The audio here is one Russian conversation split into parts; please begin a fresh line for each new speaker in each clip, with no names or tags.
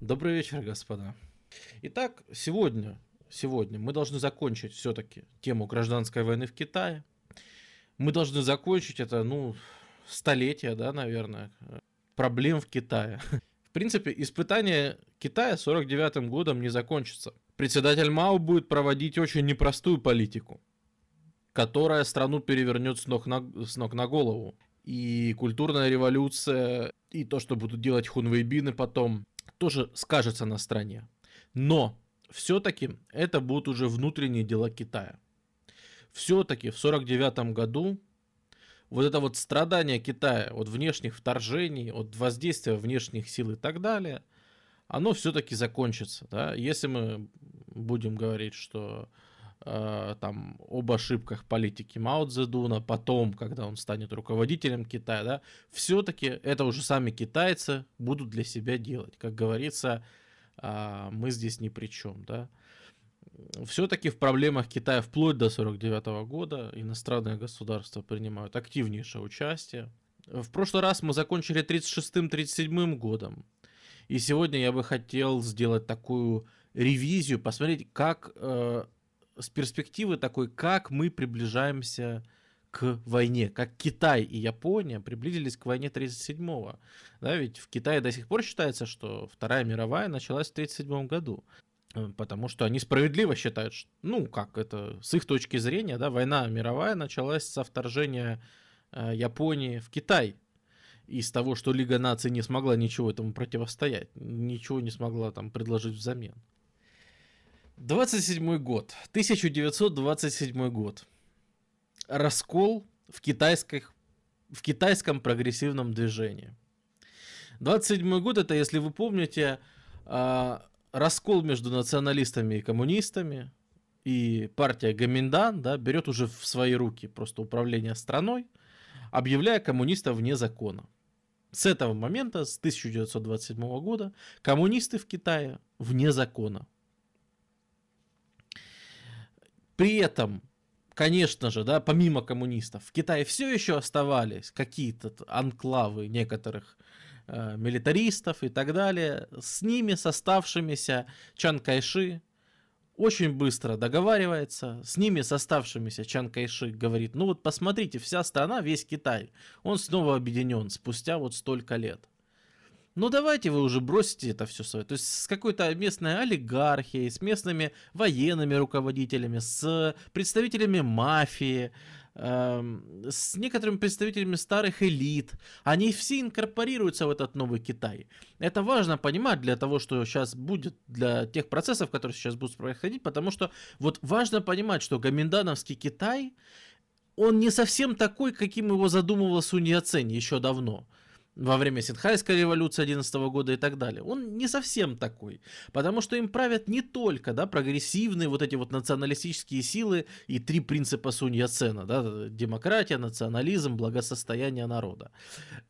Добрый вечер, господа. Итак, сегодня, сегодня мы должны закончить все-таки тему гражданской войны в Китае. Мы должны закончить это, ну, столетия, да, наверное, проблем в Китае. В принципе, испытание Китая 49 годом не закончится. Председатель Мао будет проводить очень непростую политику, которая страну перевернет с ног на, с ног на голову. И культурная революция, и то, что будут делать хунвейбины потом, тоже скажется на стране. Но все-таки это будут уже внутренние дела Китая. Все-таки в 49 году вот это вот страдание Китая от внешних вторжений, от воздействия внешних сил и так далее, оно все-таки закончится. Да? Если мы будем говорить, что э, там об ошибках политики Мао Цзэдуна, потом, когда он станет руководителем Китая, да, все-таки это уже сами китайцы будут для себя делать. Как говорится, э, мы здесь ни при чем. Да? все-таки в проблемах Китая вплоть до 49 года иностранные государства принимают активнейшее участие. В прошлый раз мы закончили 36-37 годом. И сегодня я бы хотел сделать такую ревизию, посмотреть, как э, с перспективы такой, как мы приближаемся к войне, как Китай и Япония приблизились к войне 37-го. Да, ведь в Китае до сих пор считается, что Вторая мировая началась в 37 году. Э, потому что они справедливо считают, что, ну, как это, с их точки зрения, да, война мировая началась со вторжения э, Японии в Китай. Из того, что Лига наций не смогла ничего этому противостоять, ничего не смогла там предложить взамен. 27 год, 1927 год. Раскол в, китайских, в китайском прогрессивном движении. 27 год, это, если вы помните, а, раскол между националистами и коммунистами, и партия Гоминдан да, берет уже в свои руки просто управление страной, объявляя коммунистов вне закона. С этого момента, с 1927 года, коммунисты в Китае вне закона. При этом, конечно же, да, помимо коммунистов, в Китае все еще оставались какие-то анклавы некоторых э, милитаристов и так далее. С ними, с оставшимися Чан Кайши, очень быстро договаривается, с ними, с оставшимися Чан Кайши говорит, ну вот посмотрите, вся страна, весь Китай, он снова объединен спустя вот столько лет. Ну давайте вы уже бросите это все свое. То есть с какой-то местной олигархией, с местными военными руководителями, с представителями мафии, Эм, с некоторыми представителями старых элит. Они все инкорпорируются в этот новый Китай. Это важно понимать для того, что сейчас будет, для тех процессов, которые сейчас будут происходить, потому что вот важно понимать, что Гаминдановский Китай, он не совсем такой, каким его задумывал Сунь Яцень еще давно во время Синхайской революции 11 года и так далее. Он не совсем такой, потому что им правят не только да, прогрессивные вот эти вот националистические силы и три принципа Сунь Яцена, да, демократия, национализм, благосостояние народа.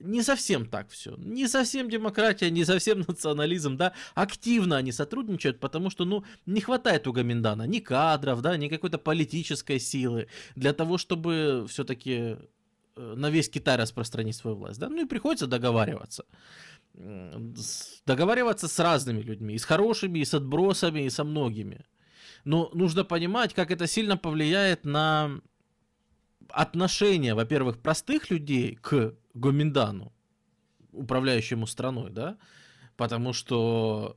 Не совсем так все. Не совсем демократия, не совсем национализм, да, активно они сотрудничают, потому что, ну, не хватает у Гаминдана ни кадров, да, ни какой-то политической силы для того, чтобы все-таки на весь Китай распространить свою власть, да, ну и приходится договариваться. Договариваться с разными людьми, и с хорошими, и с отбросами, и со многими. Но нужно понимать, как это сильно повлияет на отношение, во-первых, простых людей к Гоминдану, управляющему страной, да, потому что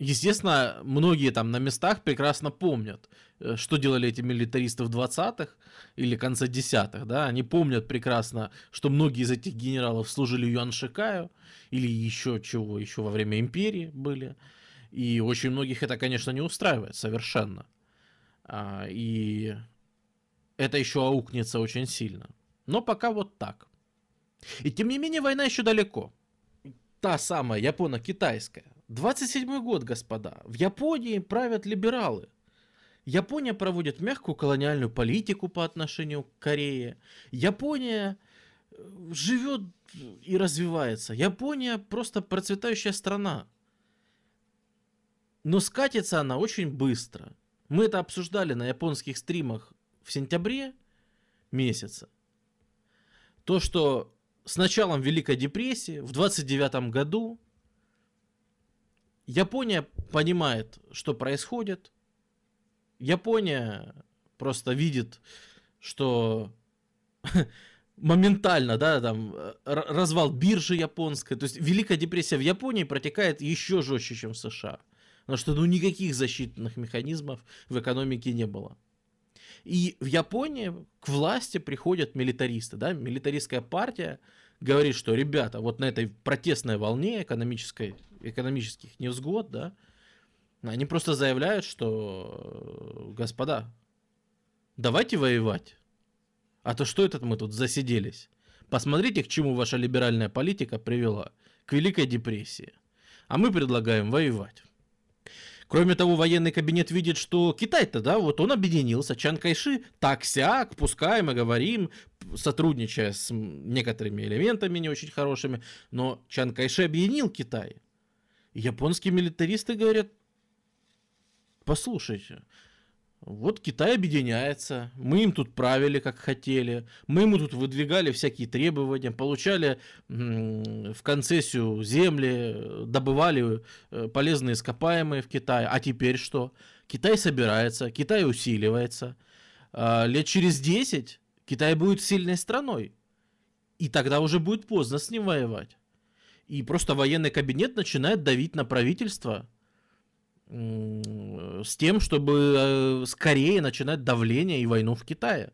Естественно, многие там на местах прекрасно помнят, э, что делали эти милитаристы в 20-х или конце 10-х, да, они помнят прекрасно, что многие из этих генералов служили Юан Шикаю или еще чего, еще во время империи были, и очень многих это, конечно, не устраивает совершенно, а, и это еще аукнется очень сильно, но пока вот так. И тем не менее война еще далеко. Та самая японо-китайская 27 год, господа. В Японии правят либералы. Япония проводит мягкую колониальную политику по отношению к Корее. Япония э, живет и развивается. Япония просто процветающая страна. Но скатится она очень быстро. Мы это обсуждали на японских стримах в сентябре месяца. То, что с началом Великой депрессии в 29 году Япония понимает, что происходит. Япония просто видит, что моментально, да, там развал биржи японской. То есть Великая депрессия в Японии протекает еще жестче, чем в США. Потому что ну никаких защитных механизмов в экономике не было. И в Японии к власти приходят милитаристы, да, милитаристская партия говорит, что ребята, вот на этой протестной волне экономической, экономических невзгод, да, они просто заявляют, что, господа, давайте воевать. А то что это мы тут засиделись? Посмотрите, к чему ваша либеральная политика привела. К Великой депрессии. А мы предлагаем воевать. Кроме того, военный кабинет видит, что Китай-то, да, вот он объединился, Чан Кайши, так-сяк, пускай мы говорим, сотрудничая с некоторыми элементами не очень хорошими, но Чан Кайши объединил Китай. японские милитаристы говорят, послушайте, вот Китай объединяется, мы им тут правили, как хотели, мы ему тут выдвигали всякие требования, получали в концессию земли, добывали э, полезные ископаемые в Китае. А теперь что? Китай собирается, Китай усиливается. А, лет через 10 Китай будет сильной страной. И тогда уже будет поздно с ним воевать. И просто военный кабинет начинает давить на правительство – с тем, чтобы э, скорее начинать давление и войну в Китае.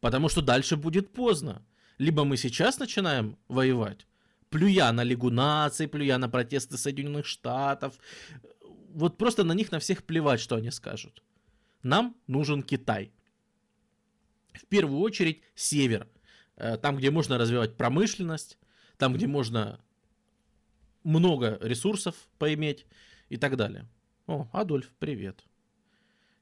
Потому что дальше будет поздно. Либо мы сейчас начинаем воевать, плюя на Лигу наций, плюя на протесты Соединенных Штатов. Вот просто на них на всех плевать, что они скажут. Нам нужен Китай. В первую очередь север. Э, там, где можно развивать промышленность, там, где можно много ресурсов поиметь и так далее. О, Адольф, привет.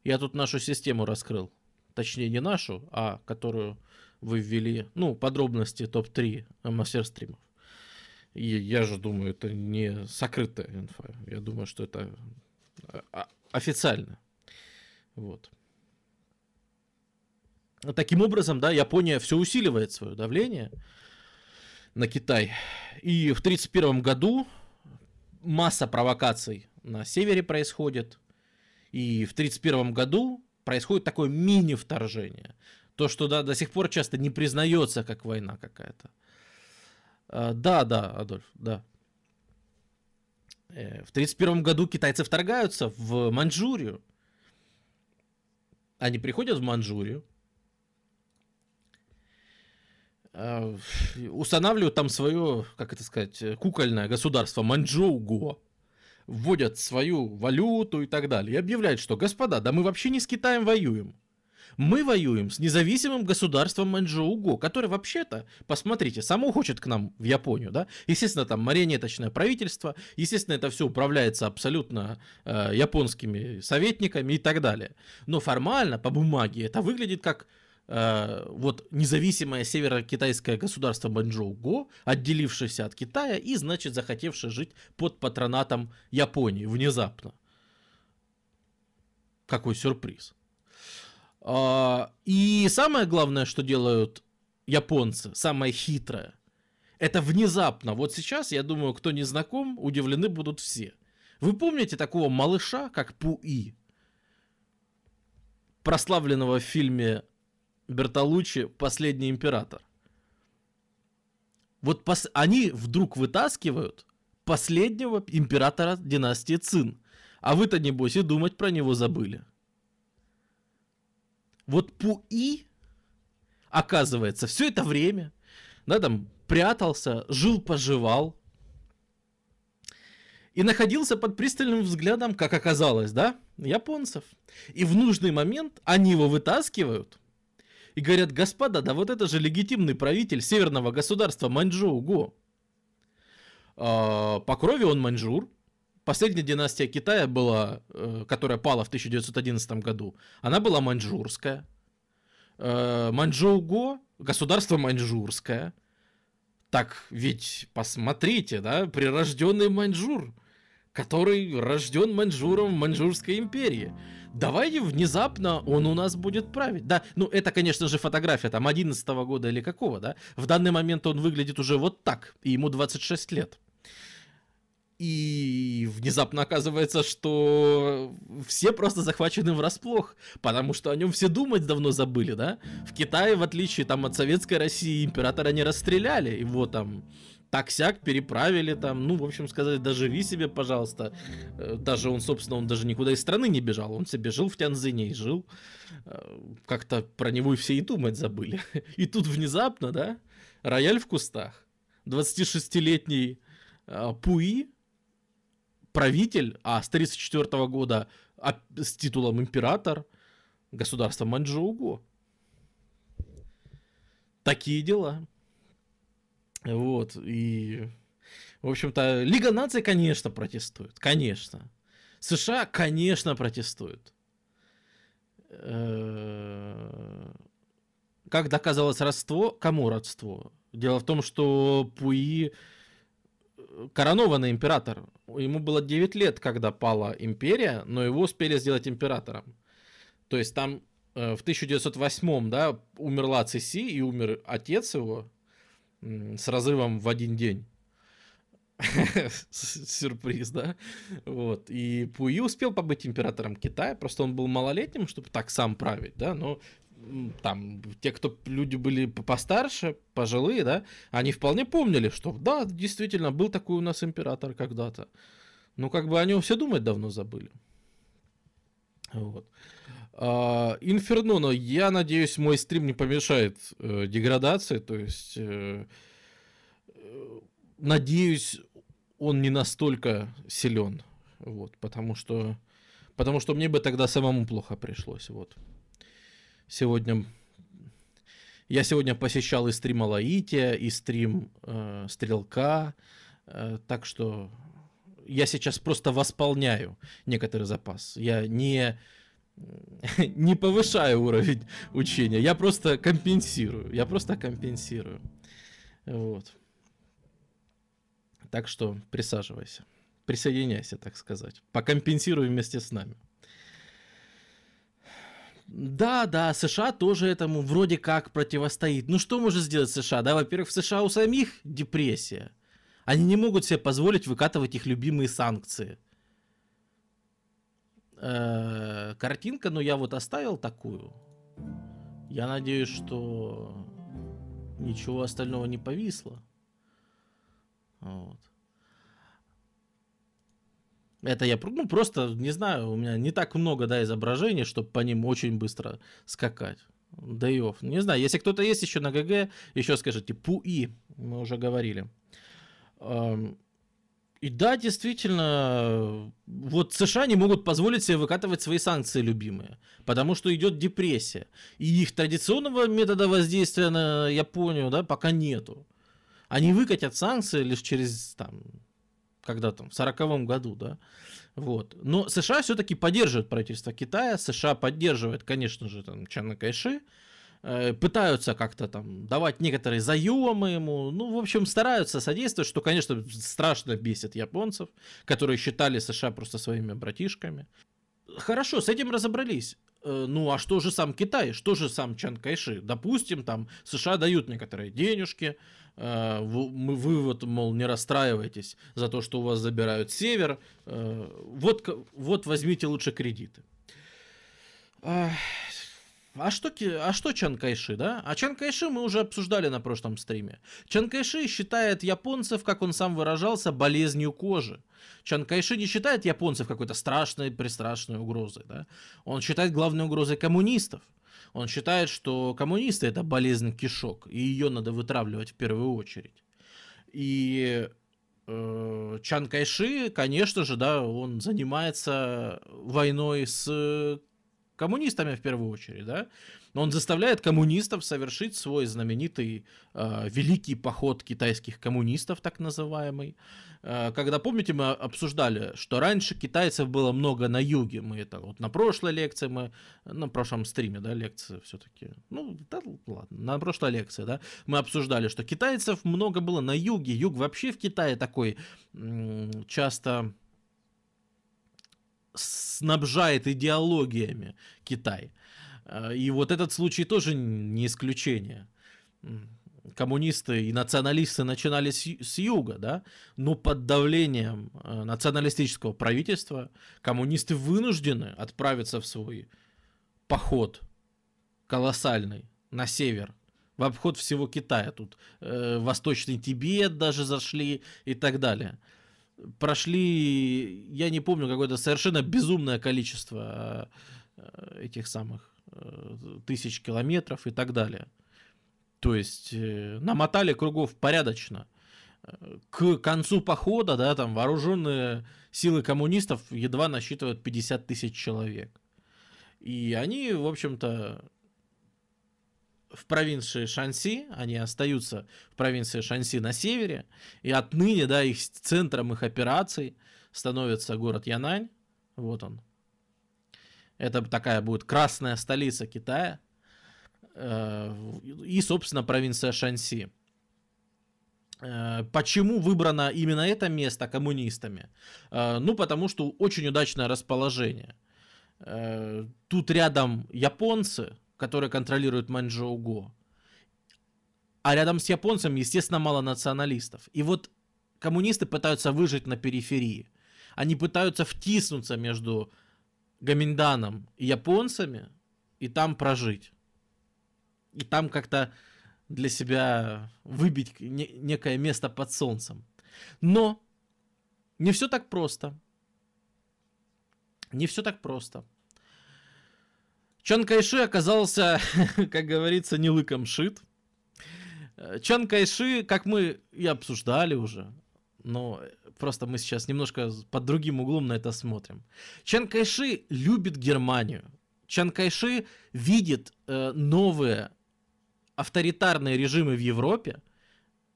Я тут нашу систему раскрыл. Точнее, не нашу, а которую вы ввели, ну, подробности топ-3 мастер стримов. И я же думаю, это не сокрытая инфа. Я думаю, что это а, официально. Вот. Таким образом, да, Япония все усиливает свое давление на Китай. И в 1931 году масса провокаций на севере происходит. И в 1931 году происходит такое мини-вторжение. То, что да, до сих пор часто не признается как война какая-то. А, да, да, Адольф, да. Э, в 1931 году китайцы вторгаются в Маньчжурию. Они приходят в Маньчжурию, а, устанавливают там свое, как это сказать, кукольное государство Маньчжоу-Го вводят свою валюту и так далее, и объявляют, что, господа, да мы вообще не с Китаем воюем. Мы воюем с независимым государством Маньчжоу-Го, которое вообще-то, посмотрите, само хочет к нам в Японию, да? Естественно, там марионеточное правительство, естественно, это все управляется абсолютно э, японскими советниками и так далее. Но формально, по бумаге, это выглядит как Э, вот независимое северо-китайское государство Манчжоу-Го, отделившееся от Китая и, значит, захотевшее жить под патронатом Японии внезапно. Какой сюрприз. А, и самое главное, что делают японцы, самое хитрое, это внезапно. Вот сейчас, я думаю, кто не знаком, удивлены будут все. Вы помните такого малыша, как Пуи? Прославленного в фильме Бертолуччи «Последний император». Вот пос... они вдруг вытаскивают последнего императора династии Цин. А вы-то, небось, и думать про него забыли. Вот Пуи, оказывается, все это время, да, там, прятался, жил-поживал, и находился под пристальным взглядом, как оказалось, да, японцев. И в нужный момент они его вытаскивают, и говорят, господа, да вот это же легитимный правитель северного государства Маньчжоу-Го. А, по крови он маньчжур. Последняя династия Китая была, э, которая пала в 1911 году, она была маньчжурская. Э, Маньчжоу-Го, государство маньчжурское. Так ведь посмотрите, да, прирожденный маньчжур, который рожден маньчжуром в маньчжурской империи давайте внезапно он у нас будет править. Да, ну это, конечно же, фотография там 11 -го года или какого, да. В данный момент он выглядит уже вот так, и ему 26 лет. И внезапно оказывается, что все просто захвачены врасплох, потому что о нем все думать давно забыли, да? В Китае, в отличие там от советской России, императора не расстреляли, его там так-сяк переправили там, ну, в общем сказать, доживи себе, пожалуйста. Э, даже он, собственно, он даже никуда из страны не бежал, он себе жил в Тяньзине и жил. Э, как-то про него и все и думать забыли. И тут внезапно, да, рояль в кустах. 26-летний э, Пуи, правитель, а с 34 года с титулом император государства Маньчжоуго. Такие дела. Вот, и... В общем-то, Лига наций, конечно, протестует. Конечно. США, конечно, протестуют. Э, как доказалось родство? Кому родство? Дело в том, что Пуи э, коронованный император. Ему было 9 лет, когда пала империя, но его успели сделать императором. То есть там э, в 1908 да, умерла Цеси и умер отец его, с разрывом в один день. Сюрприз, да? Вот. И Пуи успел побыть императором Китая, просто он был малолетним, чтобы так сам править, да, но там те, кто люди были постарше, пожилые, да, они вполне помнили, что да, действительно, был такой у нас император когда-то. Ну, как бы о нем все думать давно забыли. Вот. Uh, Инферно, но я надеюсь, мой стрим не помешает э, деградации, то есть э, э, надеюсь, он не настолько силен, вот, потому что, потому что мне бы тогда самому плохо пришлось, вот. Сегодня я сегодня посещал и стрим Алаития, и стрим э, Стрелка, э, так что я сейчас просто восполняю некоторый запас. Я не не повышаю уровень учения, я просто компенсирую. Я просто компенсирую. Вот. Так что присаживайся. Присоединяйся, так сказать. Покомпенсируй вместе с нами. Да, да, США тоже этому вроде как противостоит. Ну что может сделать США? Да, во-первых, в США у самих депрессия. Они не могут себе позволить выкатывать их любимые санкции – э, картинка, но я вот оставил такую. Я надеюсь, что ничего остального не повисло. Вот. Это я ну, просто не знаю, у меня не так много да, изображений, чтобы по ним очень быстро скакать. И Не знаю, если кто-то есть еще на ГГ, еще скажите, ПУИ, мы уже говорили. И да, действительно, вот США не могут позволить себе выкатывать свои санкции любимые, потому что идет депрессия. И их традиционного метода воздействия на Японию, да, пока нету. Они выкатят санкции лишь через, там, когда там, в сороковом году, да. Вот. Но США все-таки поддерживают правительство Китая, США поддерживает, конечно же, там, Чана Кайши, пытаются как-то там давать некоторые заемы ему, ну, в общем, стараются содействовать, что, конечно, страшно бесит японцев, которые считали США просто своими братишками. Хорошо, с этим разобрались. Э, ну, а что же сам Китай? Что же сам Чан Кайши? Допустим, там США дают некоторые денежки, э, вы, вы вот, мол, не расстраивайтесь за то, что у вас забирают север, вот, вот возьмите лучше кредиты. А что, а что Чан Кайши, да? А Чан Кайши мы уже обсуждали на прошлом стриме. Чан Кайши считает японцев, как он сам выражался, болезнью кожи. Чан Кайши не считает японцев какой-то страшной, пристрашной угрозой, да? Он считает главной угрозой коммунистов. Он считает, что коммунисты это болезнь кишок, и ее надо вытравливать в первую очередь. И э, Чан Кайши, конечно же, да, он занимается войной с коммунистами в первую очередь, да, но он заставляет коммунистов совершить свой знаменитый э, великий поход китайских коммунистов, так называемый. Э, когда, помните, мы обсуждали, что раньше китайцев было много на юге, мы это вот на прошлой лекции, мы на прошлом стриме, да, лекции все-таки, ну, да, ладно, на прошлой лекции, да, мы обсуждали, что китайцев много было на юге, юг вообще в Китае такой м- часто снабжает идеологиями Китай. Э, и вот этот случай тоже не исключение. коммунисты и националисты начинали с, юга, да, но под давлением э, националистического правительства коммунисты вынуждены отправиться в свой поход колоссальный на север, в обход всего Китая. Тут э, Восточный Тибет даже зашли и так далее. Прошли, я не помню, какое-то совершенно безумное количество э, этих самых э, тысяч километров и так далее. То есть э, намотали кругов порядочно. К концу похода, да, там вооруженные силы коммунистов едва насчитывают 50 тысяч человек. И они, в общем-то, в провинции Шанси, они остаются в провинции Шанси на севере, и отныне, да, их центром их операций становится город Янань, вот он. Это такая будет красная столица Китая, э, и, собственно, провинция Шанси. Э, почему выбрано именно это место коммунистами? Э, ну, потому что очень удачное расположение. Тут рядом японцы, которые контролируют Маньчжоуго. А рядом с японцами, естественно, мало националистов. И вот коммунисты пытаются выжить на периферии. Они пытаются втиснуться между Гаминданом и японцами и там прожить. И там как-то для себя выбить некое место под солнцем. Но не все так просто. Не все так просто. Чан Кайши оказался, как говорится, не лыком шит. Чан Кайши, как мы и обсуждали уже, но просто мы сейчас немножко под другим углом на это смотрим. Чан Кайши любит Германию. Чан Кайши видит э, новые авторитарные режимы в Европе,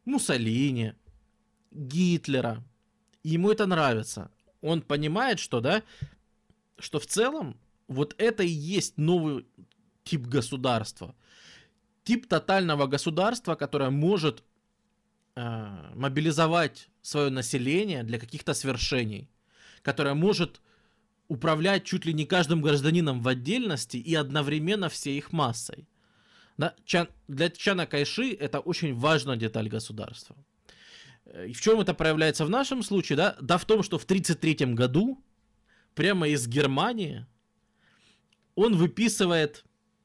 Муссолини, Гитлера. Ему это нравится. Он понимает, что, да, что в целом вот это и есть новый тип государства. Тип тотального государства, которое может э, мобилизовать свое население для каких-то свершений, которое может управлять чуть ли не каждым гражданином в отдельности и одновременно всей их массой. Да? Чан, для Чана Кайши это очень важная деталь государства. Э, и в чем это проявляется в нашем случае? Да, да в том, что в 1933 году прямо из Германии он выписывает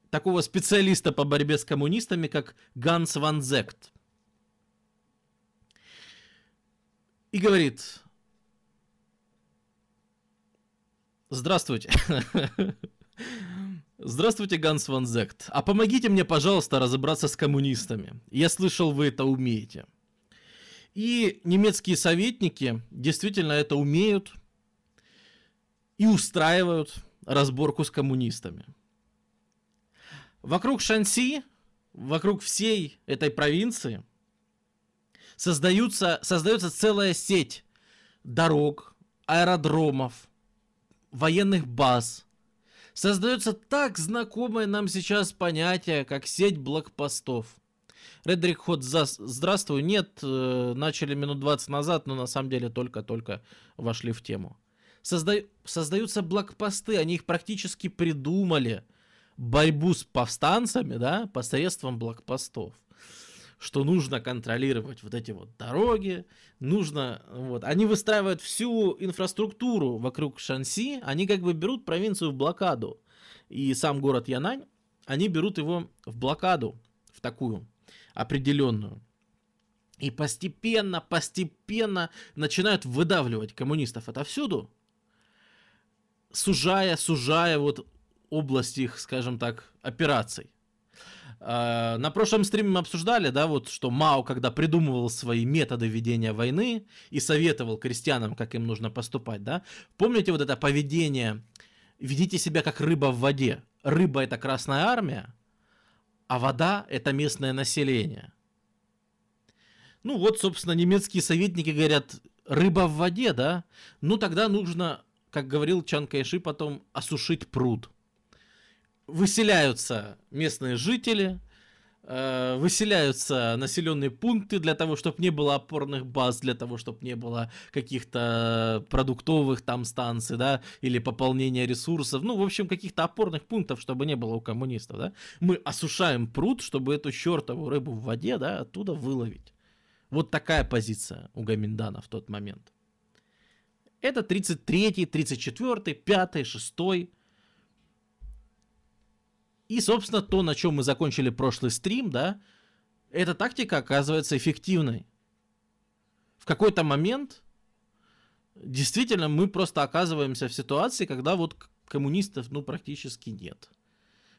такого специалиста по борьбе с коммунистами, как Ганс Ван Зект. И говорит, здравствуйте. Здравствуйте, Ганс Ван Зект. А помогите мне, пожалуйста, разобраться с коммунистами. Я слышал, вы это умеете. И немецкие советники действительно это умеют и устраивают разборку с коммунистами. Вокруг Шанси, вокруг всей этой провинции создаются, создается целая сеть дорог, аэродромов, военных баз. Создается так знакомое нам сейчас понятие, как сеть блокпостов. Редрик Ход, здравствуй. Нет, э, начали минут 20 назад, но на самом деле только-только вошли в тему созда... создаются блокпосты, они их практически придумали. Борьбу с повстанцами, да, посредством блокпостов. Что нужно контролировать вот эти вот дороги, нужно, вот, они выстраивают всю инфраструктуру вокруг Шанси, они как бы берут провинцию в блокаду. И сам город Янань, они берут его в блокаду, в такую определенную. И постепенно, постепенно начинают выдавливать коммунистов отовсюду, сужая, сужая вот область их, скажем так, операций. А, на прошлом стриме мы обсуждали, да, вот, что Мао, когда придумывал свои методы ведения войны и советовал крестьянам, как им нужно поступать, да, помните вот это поведение, ведите себя как рыба в воде. Рыба это Красная Армия, а вода это местное население. Ну вот, собственно, немецкие советники говорят, рыба в воде, да, ну тогда нужно как говорил Чан Кайши потом, осушить пруд. Выселяются местные жители, э, выселяются населенные пункты для того, чтобы не было опорных баз, для того, чтобы не было каких-то продуктовых там станций, да, или пополнения ресурсов, ну, в общем, каких-то опорных пунктов, чтобы не было у коммунистов, да. Мы осушаем пруд, чтобы эту чертову рыбу в воде, да, оттуда выловить. Вот такая позиция у Гаминдана в тот момент. Это 33-й, 34-й, 5-й, 6-й. И, собственно, то, на чем мы закончили прошлый стрим, да, эта тактика оказывается эффективной. В какой-то момент действительно мы просто оказываемся в ситуации, когда вот коммунистов, ну, практически нет.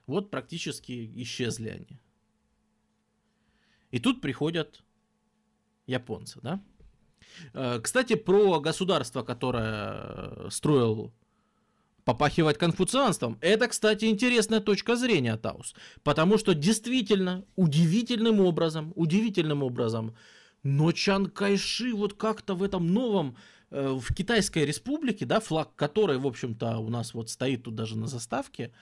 Вот практически исчезли они. И тут приходят японцы, да? Э, кстати, про государство, которое э, строил попахивать конфуцианством. Это, кстати, интересная точка зрения, Таус. Потому что действительно, удивительным образом, удивительным образом, но Чан Кайши вот как-то в этом новом, э, в Китайской республике, да, флаг которой, в общем-то, у нас вот стоит тут даже на заставке,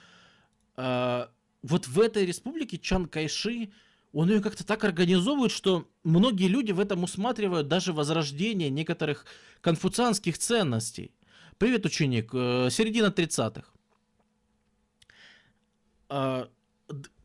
э, вот в этой республике Чан Кайши он ее как-то так организовывает, что многие люди в этом усматривают даже возрождение некоторых конфуцианских ценностей. Привет, ученик, э, середина 30-х. А,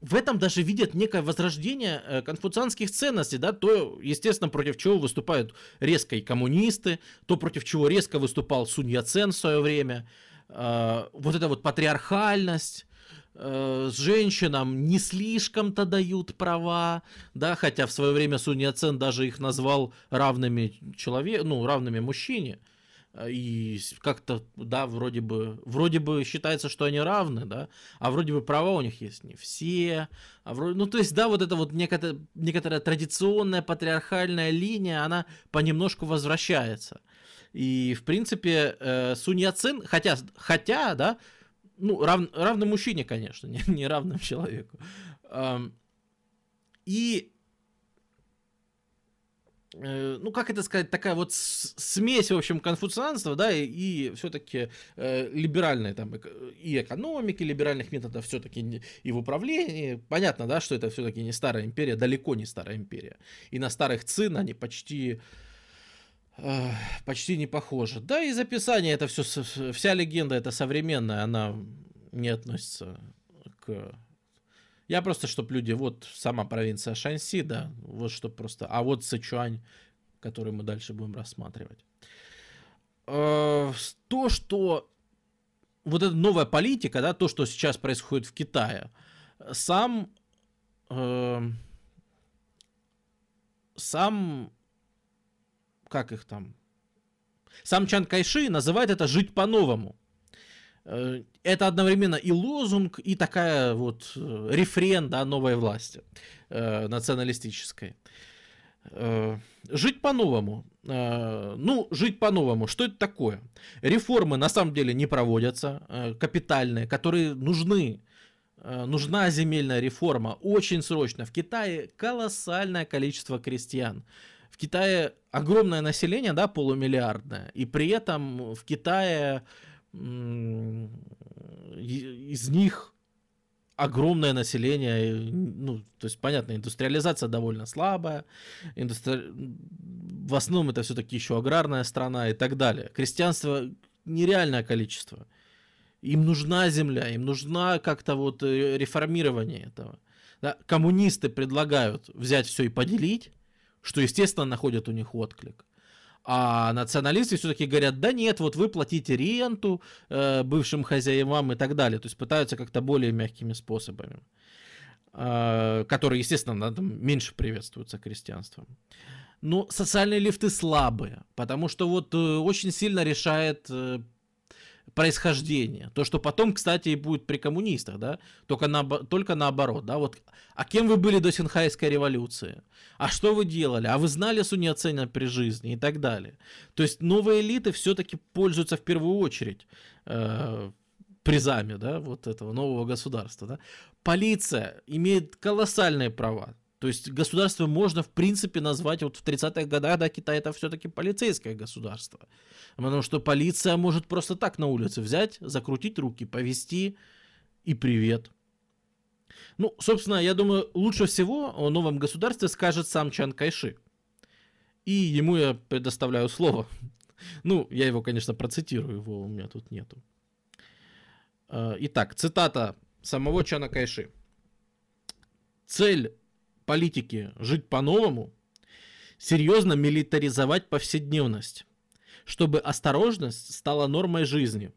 в этом даже видят некое возрождение э, конфуцианских ценностей, да, то, естественно, против чего выступают резко и коммунисты, то, против чего резко выступал Сунь Яцен в свое время, а, вот эта вот патриархальность, э, женщинам не слишком-то дают права, да, хотя в свое время Сунь Яцен даже их назвал равными человеку, ну, равными мужчине. И как-то, да, вроде бы, вроде бы считается, что они равны, да, а вроде бы права у них есть не все, а вроде, ну, то есть, да, вот эта вот некоторая, некоторая традиционная патриархальная линия, она понемножку возвращается. И, в принципе, э, Сунь Яцин, хотя, хотя, да, ну, рав, равным мужчине, конечно, не, не равным человеку. И э, ну, как это сказать, такая вот смесь, в общем, конфуцианства, да, и, и все-таки э, либеральной там и экономики, либеральных методов все-таки и в управлении. Понятно, да, что это все-таки не старая империя, далеко не старая империя. И на старых цин они почти почти не похоже. Да, и записание это все, вся легенда это современная, она не относится к... Я просто, чтобы люди, вот сама провинция Шанси, да, вот что просто... А вот Сычуань, который мы дальше будем рассматривать. Э, то, что вот эта новая политика, да, то, что сейчас происходит в Китае, сам... Э, сам как их там, сам Чан Кайши называет это «жить по-новому». Э, это одновременно и лозунг, и такая вот э, рефрен, да, новой власти э, националистической. Э, жить по-новому. Э, ну, жить по-новому. Что это такое? Реформы на самом деле не проводятся, э, капитальные, которые нужны. Э, нужна земельная реформа очень срочно. В Китае колоссальное количество крестьян. В Китае огромное население, да, полумиллиардное, и при этом в Китае из них огромное население, ну, то есть, понятно, индустриализация довольно слабая, индустри... в основном это все-таки еще аграрная страна и так далее. Крестьянство нереальное количество. Им нужна земля, им нужна как-то вот э, реформирование этого. Да? Коммунисты предлагают взять все и поделить, что, естественно, находят у них отклик. А националисты все-таки говорят, да нет, вот вы платите ренту э, бывшим хозяевам и так далее. То есть пытаются как-то более мягкими способами, э, которые, естественно, там, меньше приветствуются крестьянством. Но социальные лифты слабые, потому что вот э, очень сильно решает э, происхождение. То, что потом, кстати, и будет при коммунистах, да, только, на, только наоборот, да, вот, а кем вы были до Синхайской революции? А что вы делали? А вы знали Суньяцена при жизни и так далее. То есть новые элиты все-таки пользуются в первую очередь э, призами, да, вот этого нового государства, да. Полиция имеет колоссальные права, то есть государство можно, в принципе, назвать вот в 30-х годах, да, Китай это все-таки полицейское государство. Потому что полиция может просто так на улице взять, закрутить руки, повести и привет. Ну, собственно, я думаю, лучше всего о новом государстве скажет сам Чан Кайши. И ему я предоставляю слово. Ну, я его, конечно, процитирую, его у меня тут нету. А, итак, цитата самого Чана Кайши. Цель политики жить по-новому, серьезно милитаризовать повседневность, чтобы осторожность стала нормой жизни,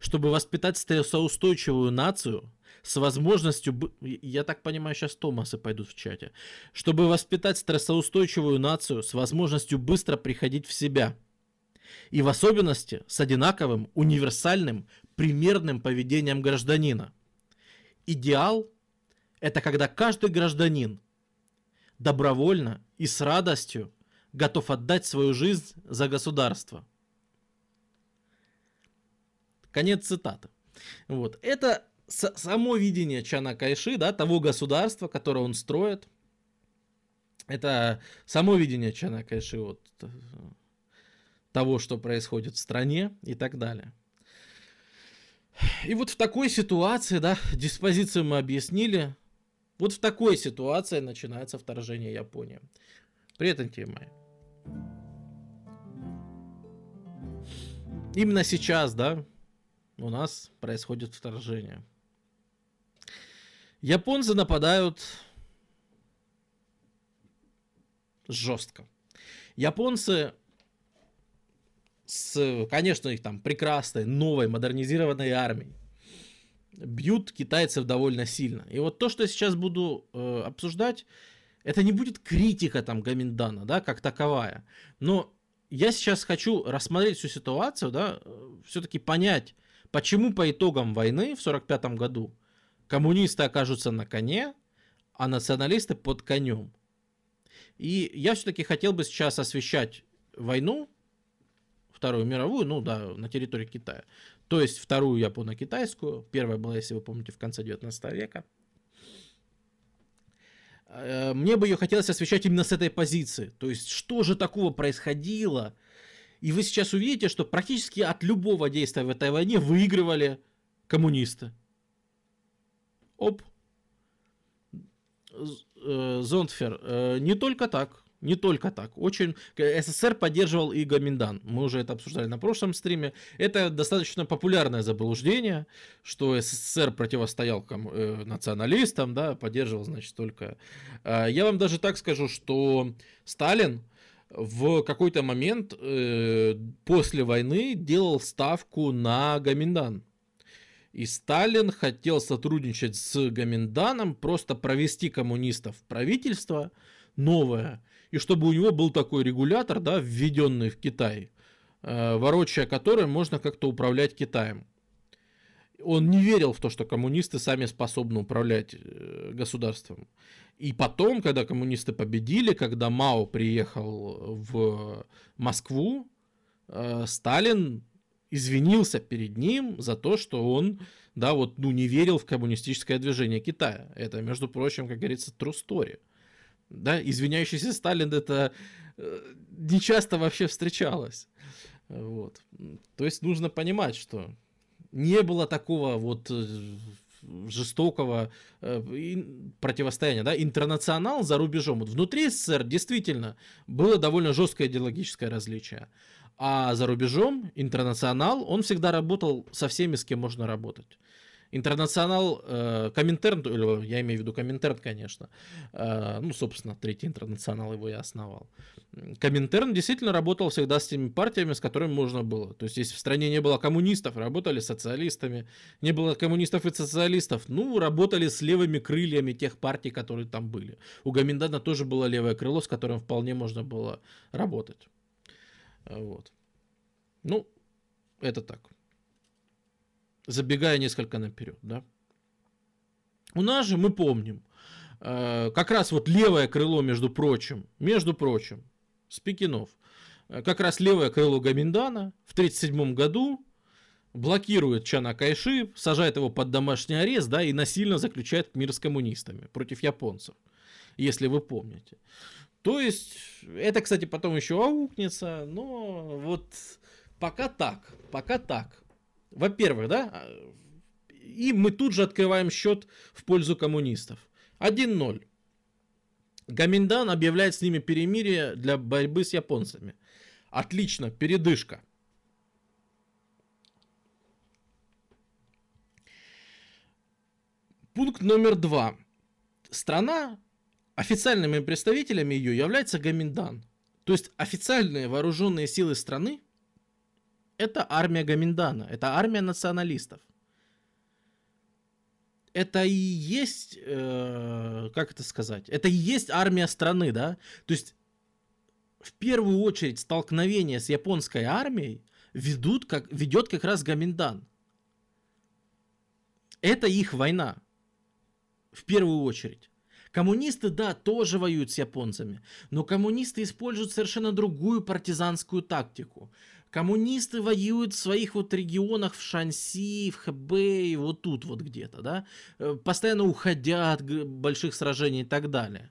чтобы воспитать стрессоустойчивую нацию с возможностью, я так понимаю, сейчас Томасы пойдут в чате, чтобы воспитать стрессоустойчивую нацию с возможностью быстро приходить в себя – и в особенности с одинаковым, универсальным, примерным поведением гражданина. Идеал – это когда каждый гражданин добровольно и с радостью готов отдать свою жизнь за государство. Конец цитаты. Вот. Это само видение Чана Кайши, да, того государства, которое он строит. Это само видение Чана Кайши, вот, того, что происходит в стране и так далее. И вот в такой ситуации, да, диспозицию мы объяснили, вот в такой ситуации начинается вторжение Японии. Привет, антимай. Именно сейчас, да, у нас происходит вторжение. Японцы нападают жестко. Японцы с, конечно, их там прекрасной, новой, модернизированной армией, бьют китайцев довольно сильно. И вот то, что я сейчас буду э, обсуждать, это не будет критика там Гаминдана, да, как таковая. Но я сейчас хочу рассмотреть всю ситуацию, да, все-таки понять, почему по итогам войны в 1945 году коммунисты окажутся на коне, а националисты под конем. И я все-таки хотел бы сейчас освещать войну Вторую мировую, ну да, на территории Китая. То есть вторую японо-китайскую. Первая была, если вы помните, в конце 19 века. Э, мне бы ее хотелось освещать именно с этой позиции. То есть, что же такого происходило? И вы сейчас увидите, что практически от любого действия в этой войне выигрывали коммунисты. Оп. Э, Зонтфер. Э, не только так. Не только так. Очень СССР поддерживал и Гоминдан. Мы уже это обсуждали на прошлом стриме. Это достаточно популярное заблуждение, что СССР противостоял кому, э, националистам, да, поддерживал, значит, только. Э, я вам даже так скажу, что Сталин в какой-то момент э, после войны делал ставку на Гоминдан. И Сталин хотел сотрудничать с Гоминданом, просто провести коммунистов в правительство новое и чтобы у него был такой регулятор, да, введенный в Китай, э, ворочая который можно как-то управлять Китаем. Он не верил в то, что коммунисты сами способны управлять э, государством. И потом, когда коммунисты победили, когда Мао приехал в Москву, э, Сталин извинился перед ним за то, что он, да, вот, ну, не верил в коммунистическое движение Китая. Это, между прочим, как говорится, true story да, извиняющийся Сталин это э, не часто вообще встречалось. Вот. То есть нужно понимать, что не было такого вот э, жестокого э, противостояния, да, интернационал за рубежом. Вот внутри СССР действительно было довольно жесткое идеологическое различие. А за рубежом интернационал, он всегда работал со всеми, с кем можно работать. Интернационал, э, Коминтерн, я имею в виду Коминтерн, конечно, э, ну, собственно, третий интернационал его я основал. Коминтерн действительно работал всегда с теми партиями, с которыми можно было. То есть, если в стране не было коммунистов, работали с социалистами, не было коммунистов и социалистов, ну, работали с левыми крыльями тех партий, которые там были. У Гаминдана тоже было левое крыло, с которым вполне можно было работать. Вот. Ну, это так забегая несколько наперед, да. У нас же, мы помним, э, как раз вот левое крыло, между прочим, между прочим, Спикинов, э, как раз левое крыло Гаминдана в 1937 году блокирует Чана Кайши, сажает его под домашний арест, да, и насильно заключает мир с коммунистами против японцев, если вы помните. То есть, это, кстати, потом еще аукнется, но вот пока так, пока так. Во-первых, да, И мы тут же открываем счет в пользу коммунистов. 1-0. Гаминдан объявляет с ними перемирие для борьбы с японцами. Отлично, передышка. Пункт номер два. Страна, официальными представителями ее является Гаминдан. То есть официальные вооруженные силы страны это армия Гаминдана, это армия националистов. Это и есть, э, как это сказать, это и есть армия страны, да? То есть в первую очередь столкновение с японской армией ведут как, ведет как раз Гаминдан. Это их война в первую очередь. Коммунисты, да, тоже воюют с японцами, но коммунисты используют совершенно другую партизанскую тактику. Коммунисты воюют в своих вот регионах, в Шанси, в Хэбэй, вот тут вот где-то, да, э, постоянно уходя от больших сражений и так далее.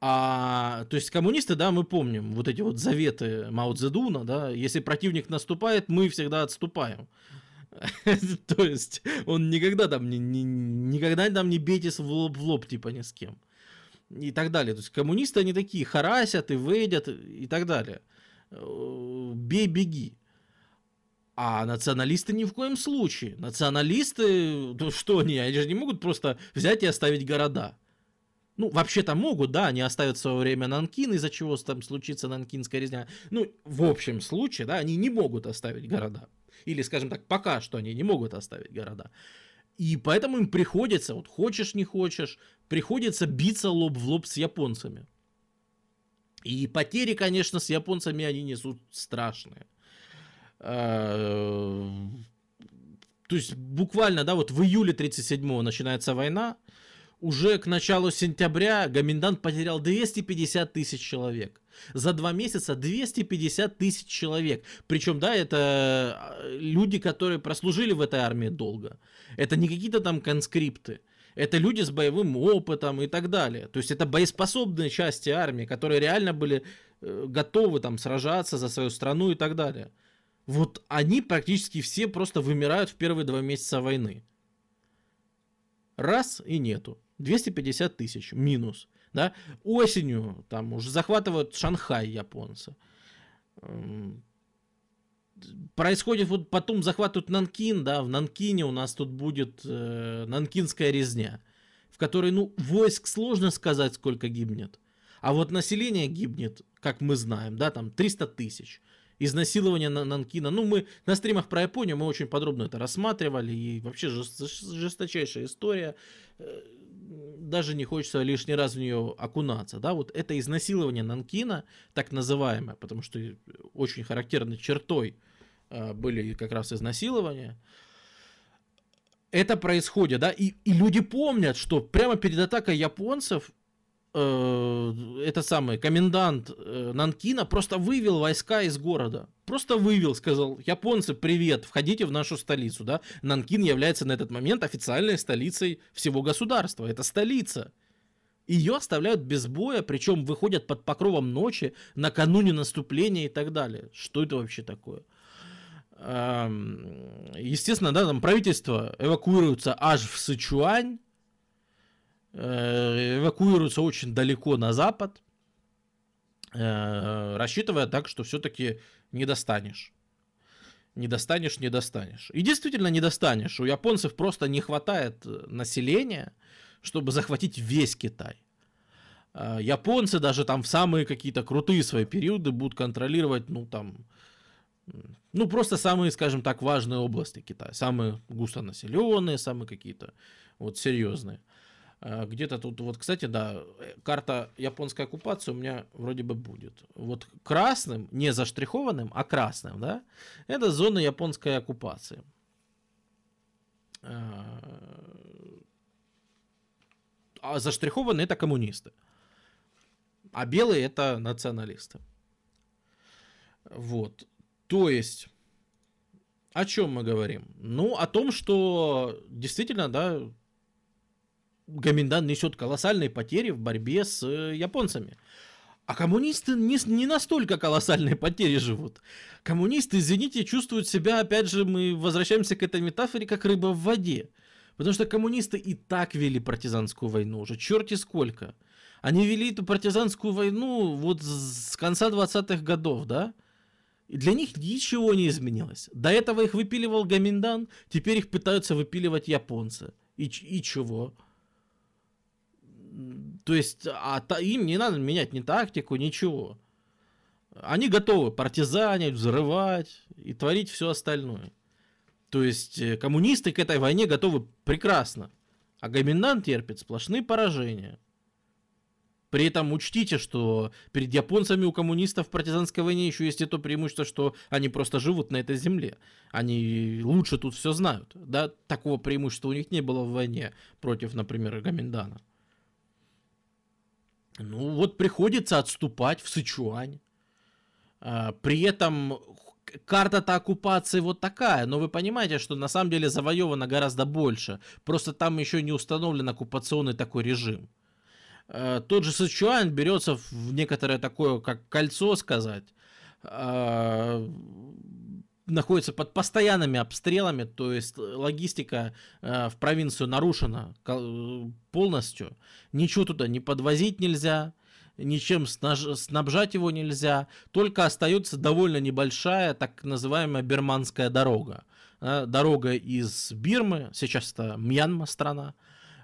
А, то есть коммунисты, да, мы помним вот эти вот заветы Мао Цзэдуна, да, если противник наступает, мы всегда отступаем. То есть он никогда там не, не, никогда там не бейтесь в лоб в лоб, типа ни с кем. И так далее. То есть коммунисты они такие, харасят и выйдят и так далее. Э, бей, беги. А националисты ни в коем случае. Националисты, ну что они, они же не могут просто взять и оставить города. Ну, вообще-то могут, да, они оставят в свое время Нанкин, из-за чего там случится Нанкинская резня. Ну, в общем случае, да, они не могут оставить города. Или, скажем так, пока что они не могут оставить города. И поэтому им приходится, вот хочешь не хочешь, приходится биться лоб в лоб с японцами. И потери, конечно, с японцами они несут страшные. А, то есть буквально, да, вот в июле 37-го начинается война, уже к началу сентября Гаминдан потерял 250 тысяч человек. За два месяца 250 тысяч человек. Причем, да, это а, люди, которые прослужили в этой армии долго. Это не какие-то там конскрипты. Это люди с боевым опытом и так далее. То есть это боеспособные части армии, которые реально были э, готовы там сражаться за свою страну и так далее. Вот они практически все просто вымирают в первые два месяца войны. Раз и нету. 250 тысяч минус. Да? Осенью там уже захватывают Шанхай японцы. Происходит вот потом захватывают Нанкин, да, в Нанкине у нас тут будет э, Нанкинская резня, в которой, ну, войск сложно сказать, сколько гибнет. А вот население гибнет, как мы знаем, да, там 300 тысяч. Изнасилование на Нанкина. Ну, мы на стримах про Японию мы очень подробно это рассматривали. И вообще жесточайшая история э, даже не хочется лишний раз в нее окунаться, да, вот это изнасилование Нанкина, так называемое, потому что очень характерной чертой э, были как раз изнасилования, это происходит, да, и, и люди помнят, что прямо перед атакой японцев э, этот самый комендант э, Нанкина просто вывел войска из города. Просто вывел, сказал, японцы, привет, входите в нашу столицу, да. Нанкин является на этот момент официальной столицей всего государства. Это столица. Ее оставляют без боя, причем выходят под покровом ночи, накануне наступления и так далее. Что это вообще такое? Естественно, да, там правительство эвакуируется аж в Сычуань, Э, эвакуируются очень далеко на запад, э, рассчитывая так, что все-таки не достанешь. Не достанешь, не достанешь. И действительно не достанешь. У японцев просто не хватает населения, чтобы захватить весь Китай. Э, японцы даже там в самые какие-то крутые свои периоды будут контролировать, ну там, ну просто самые, скажем так, важные области Китая. Самые густонаселенные, самые какие-то вот серьезные. А, где-то тут, вот, кстати, да, э, карта японской оккупации у меня вроде бы будет. Вот красным, не заштрихованным, а красным, да, это зона японской оккупации. А, а заштрихованные это коммунисты. А белые это националисты. Вот. То есть, о чем мы говорим? Ну, о том, что действительно, да, Гаминдан несет колоссальные потери в борьбе с э, японцами. А коммунисты не, не настолько колоссальные потери живут. Коммунисты, извините, чувствуют себя, опять же, мы возвращаемся к этой метафоре, как рыба в воде. Потому что коммунисты и так вели партизанскую войну уже, черти сколько. Они вели эту партизанскую войну вот с конца 20-х годов, да? И для них ничего не изменилось. До этого их выпиливал Гаминдан, теперь их пытаются выпиливать японцы. И, и чего? То есть, а им не надо менять ни тактику, ничего. Они готовы партизанить, взрывать и творить все остальное. То есть, э, коммунисты к этой войне готовы прекрасно. А Гаминдан терпит сплошные поражения. При этом учтите, что перед японцами у коммунистов в партизанской войне еще есть и то преимущество, что они просто живут на этой земле. Они лучше тут все знают. Да? Такого преимущества у них не было в войне против, например, Гаминдана. Ну вот приходится отступать в Сычуань. А, при этом карта-то оккупации вот такая, но вы понимаете, что на самом деле завоевано гораздо больше. Просто там еще не установлен оккупационный такой режим. А, тот же Сычуань берется в некоторое такое, как кольцо сказать, а, находится под постоянными обстрелами, то есть логистика э, в провинцию нарушена полностью. Ничего туда не подвозить нельзя, ничем снабжать его нельзя, только остается довольно небольшая так называемая Бирманская дорога. Э, дорога из Бирмы, сейчас это Мьянма страна,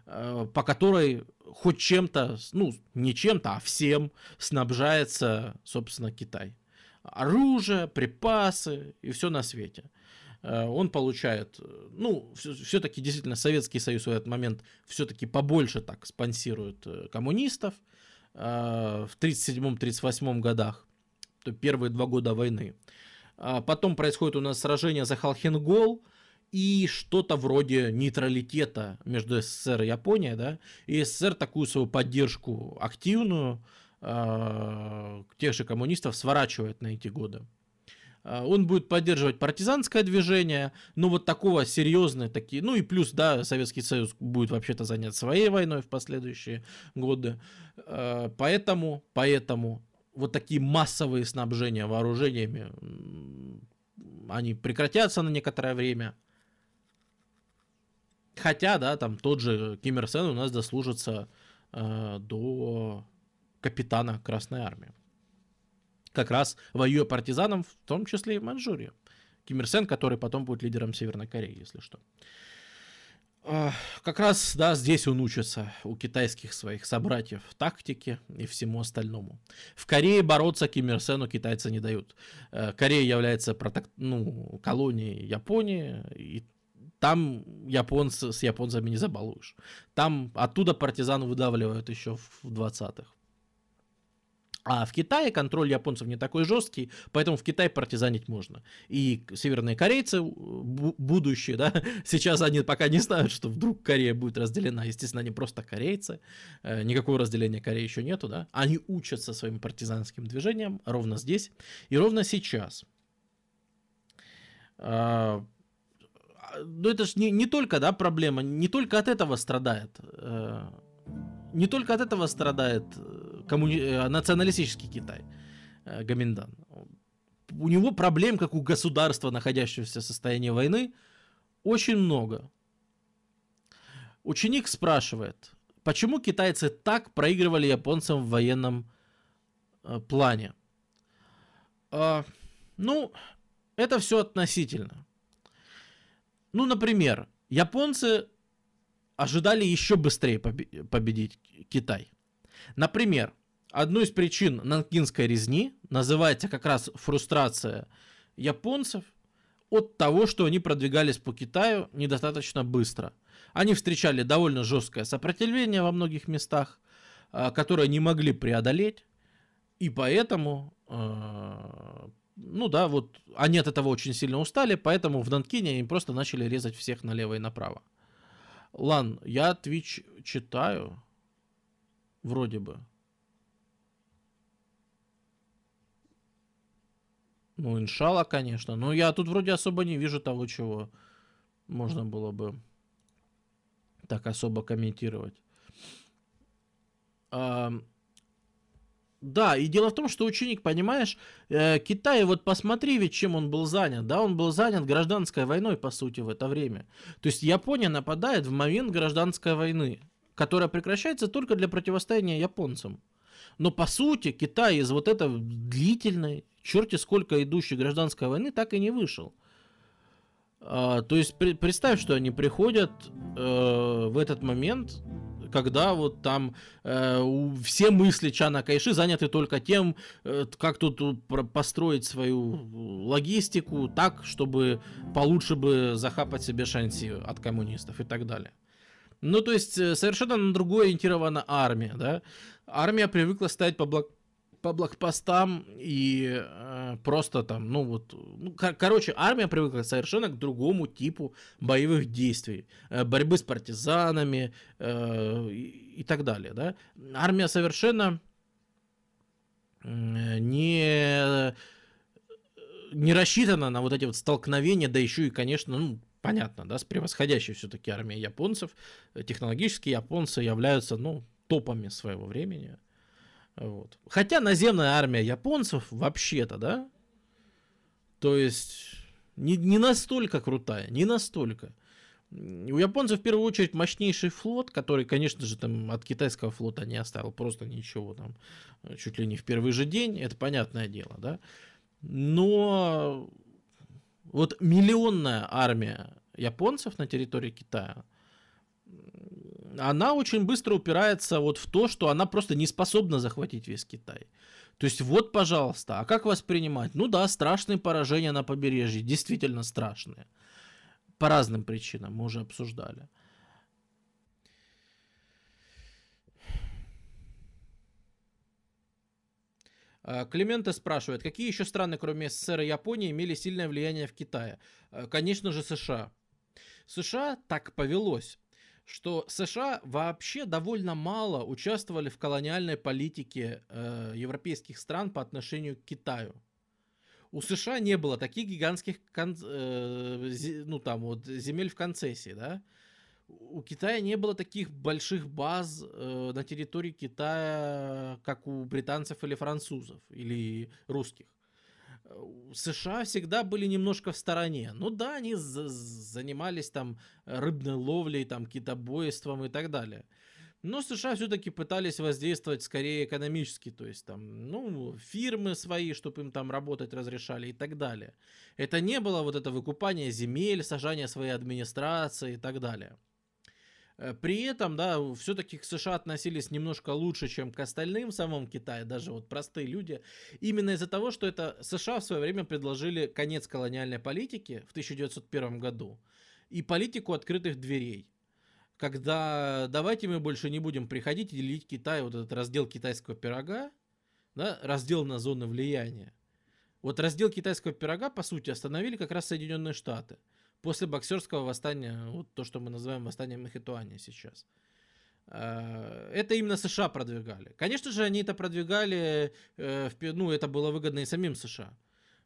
э, по которой хоть чем-то, ну не чем-то, а всем снабжается, собственно, Китай оружие, припасы и все на свете. Э, он получает, э, ну, все-таки действительно Советский Союз в этот момент все-таки побольше так спонсирует э, коммунистов в 1937-1938 годах, то первые два года войны. А потом происходит у нас сражение за Халхенгол, и что-то вроде нейтралитета между СССР и Японией, да, и СССР такую свою поддержку активную э, тех же коммунистов сворачивает на эти годы. А, он будет поддерживать партизанское движение, но вот такого серьезное такие, ну и плюс, да, Советский Союз будет вообще-то занят своей войной в последующие годы, а, поэтому, поэтому вот такие массовые снабжения вооружениями, они прекратятся на некоторое время. Хотя, да, там тот же Ким Ир Сен у нас дослужится э, до капитана Красной Армии. Как раз воюя партизаном, в том числе и в Манчжурии. Ким Ир Сен, который потом будет лидером Северной Кореи, если что. Как раз, да, здесь он учится у китайских своих собратьев тактике и всему остальному. В Корее бороться Ким Ир Сену китайцы не дают. Э, Корея является протек... ну, колонией Японии, и там японцы, с японцами не забалуешь. Там оттуда партизан выдавливают еще в 20-х. А в Китае контроль японцев не такой жесткий, поэтому в Китае партизанить можно. И северные корейцы, будущие, да, сейчас они пока не знают, что вдруг Корея будет разделена. Естественно, они просто корейцы, э, никакого разделения Кореи еще нету, да. Они учатся своим партизанским движением ровно здесь и ровно сейчас. А, но это же не, не только, да, проблема, не только от этого страдает. Э, не только от этого страдает коммуни... Э, националистический Китай, э, Гаминдан. У него проблем, как у государства, находящегося в состоянии войны, очень много. Ученик спрашивает, почему китайцы так проигрывали японцам в военном э, плане? Э, ну, это все относительно. Ну, например, японцы ожидали еще быстрее победить Китай. Например, Одной из причин нанкинской резни называется как раз фрустрация японцев от того, что они продвигались по Китаю недостаточно быстро. Они встречали довольно жесткое сопротивление во многих местах, а, которое не могли преодолеть, и поэтому, а, ну да, вот они от этого очень сильно устали, поэтому в Нанкине они просто начали резать всех налево и направо. Лан, я Twitch читаю, вроде бы. Ну, иншалла, конечно. Но я тут вроде особо не вижу того, чего можно было бы так особо комментировать. Да, и дело в том, что ученик, понимаешь, э, Китай, вот посмотри ведь, чем он был занят, да, он был занят гражданской войной, по сути, в это время. То есть Япония нападает в момент гражданской войны, которая прекращается только для противостояния японцам. Но, по сути, Китай из вот этой длительной, черти сколько идущей гражданской войны так и не вышел. А, то есть при, представь, что они приходят э, в этот момент когда вот там э, все мысли Чана Кайши заняты только тем, э, как тут построить свою логистику так, чтобы получше бы захапать себе шанси от коммунистов и так далее. Ну, то есть, э, совершенно на другое ориентирована армия, да. Армия привыкла стоять по блок по блокпостам и э, просто там, ну вот, ну, кор- короче, армия привыкла совершенно к другому типу боевых действий, э, борьбы с партизанами э, и, и так далее, да. Армия совершенно э, не не рассчитана на вот эти вот столкновения, да еще и, конечно, ну, понятно, да, с превосходящей все-таки армией японцев. Технологически японцы являются, ну, топами своего времени. Вот. Хотя наземная армия японцев вообще-то, да, то есть не, не настолько крутая, не настолько. У японцев в первую очередь мощнейший флот, который, конечно же, там от китайского флота не оставил просто ничего там, чуть ли не в первый же день, это понятное дело, да. Но вот миллионная армия японцев на территории Китая, она очень быстро упирается вот в то, что она просто не способна захватить весь Китай. То есть вот, пожалуйста, а как воспринимать? Ну да, страшные поражения на побережье, действительно страшные. По разным причинам, мы уже обсуждали. А, Климента спрашивает, какие еще страны, кроме СССР и Японии, имели сильное влияние в Китае? А, конечно же, США. США так повелось что США вообще довольно мало участвовали в колониальной политике э, европейских стран по отношению к Китаю. У США не было таких гигантских кон, э, ну, там, вот, земель в концессии, да. У Китая не было таких больших баз э, на территории Китая, как у британцев или французов, или русских. США всегда были немножко в стороне. Ну да, они занимались там рыбной ловлей, там китобойством и так далее. Но США все-таки пытались воздействовать скорее экономически, то есть там, ну, фирмы свои, чтобы им там работать разрешали и так далее. Это не было вот это выкупание земель, сажание своей администрации и так далее. Э, при этом, да, все-таки к США относились немножко лучше, чем к остальным в самом Китае, даже вот простые люди. Именно из-за того, что это США в свое время предложили конец колониальной политики в 1901 году и политику открытых дверей. Когда давайте мы больше не будем приходить и делить Китай, вот этот раздел китайского пирога, да, раздел на зоны влияния. Вот раздел китайского пирога, по сути, остановили как раз Соединенные Штаты – после боксерского восстания, вот то, что мы называем восстанием Махитуани сейчас. Э, это именно США продвигали. Конечно же, они это продвигали, э, ну, это было выгодно и самим США.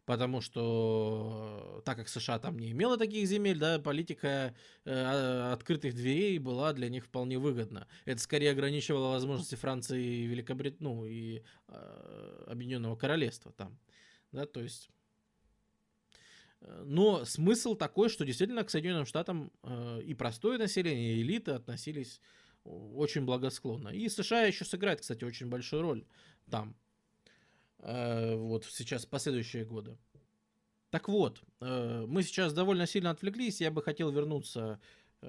Потому что, так как США там не имела таких земель, да, политика э, открытых дверей была для них вполне выгодна. Это скорее ограничивало возможности Франции и Великобритании, ну, и э, Объединенного Королевства там. Да, то есть но смысл такой, что действительно к Соединенным Штатам э, и простое население, и элиты относились очень благосклонно. И США еще сыграет, кстати, очень большую роль там. Э, вот сейчас, последующие годы. Так вот, э, мы сейчас довольно сильно отвлеклись. Я бы хотел вернуться Э,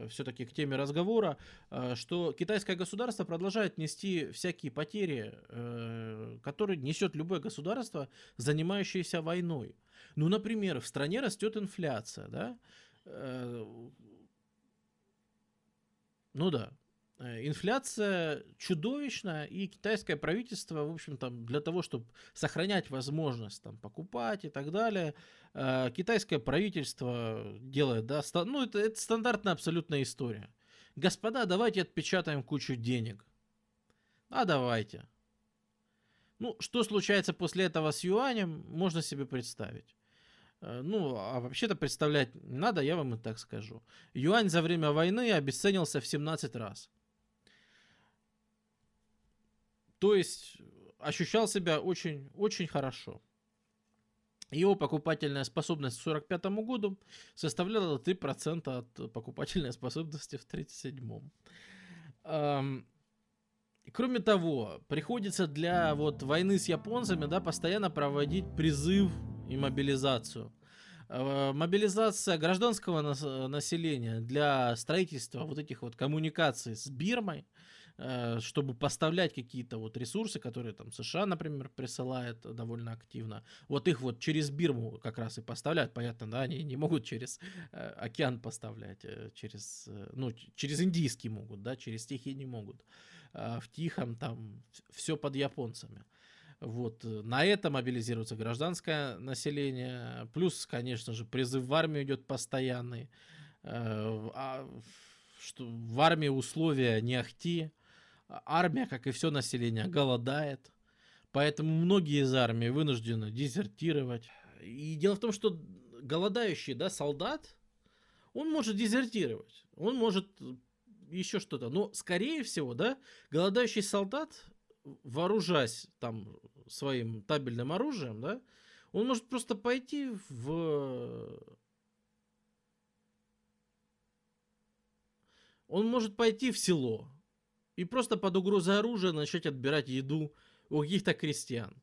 все-таки к теме разговора, э, что китайское государство продолжает нести всякие потери, э, которые несет любое государство, занимающееся войной. Ну, например, в стране растет инфляция, да? Ну да, Э, инфляция чудовищная, и китайское правительство, в общем, там, для того, чтобы сохранять возможность там, покупать и так далее, э, китайское правительство делает, да, ну, это, это стандартная абсолютная история. Господа, давайте отпечатаем кучу денег. А давайте. Ну, что случается после этого с юанем, можно себе представить. Э, ну, а вообще-то представлять не надо, я вам и так скажу. Юань за время войны обесценился в 17 раз. То есть ощущал себя очень, очень хорошо. Его покупательная способность к 1945 году составляла 3% от покупательной способности в 1937. Кроме того, приходится для вот войны с японцами да, постоянно проводить призыв и мобилизацию. Э, мобилизация гражданского населения для строительства вот этих вот коммуникаций с Бирмой – чтобы поставлять какие-то вот ресурсы, которые там США, например, присылает довольно активно. Вот их вот через Бирму как раз и поставляют, понятно, да, они не могут через э, океан поставлять, э, через, ну, через Индийский могут, да, через Тихий не могут. А в Тихом там все под японцами. Вот, на это мобилизируется гражданское население, плюс, конечно же, призыв в армию идет постоянный, а, что в армии условия не ахти, армия, как и все население, голодает. Поэтому многие из армии вынуждены дезертировать. И дело в том, что голодающий да, солдат, он может дезертировать. Он может еще что-то. Но, скорее всего, да, голодающий солдат, вооружаясь там своим табельным оружием, да, он может просто пойти в... Он может пойти в село, и просто под угрозой оружия начать отбирать еду у каких-то крестьян.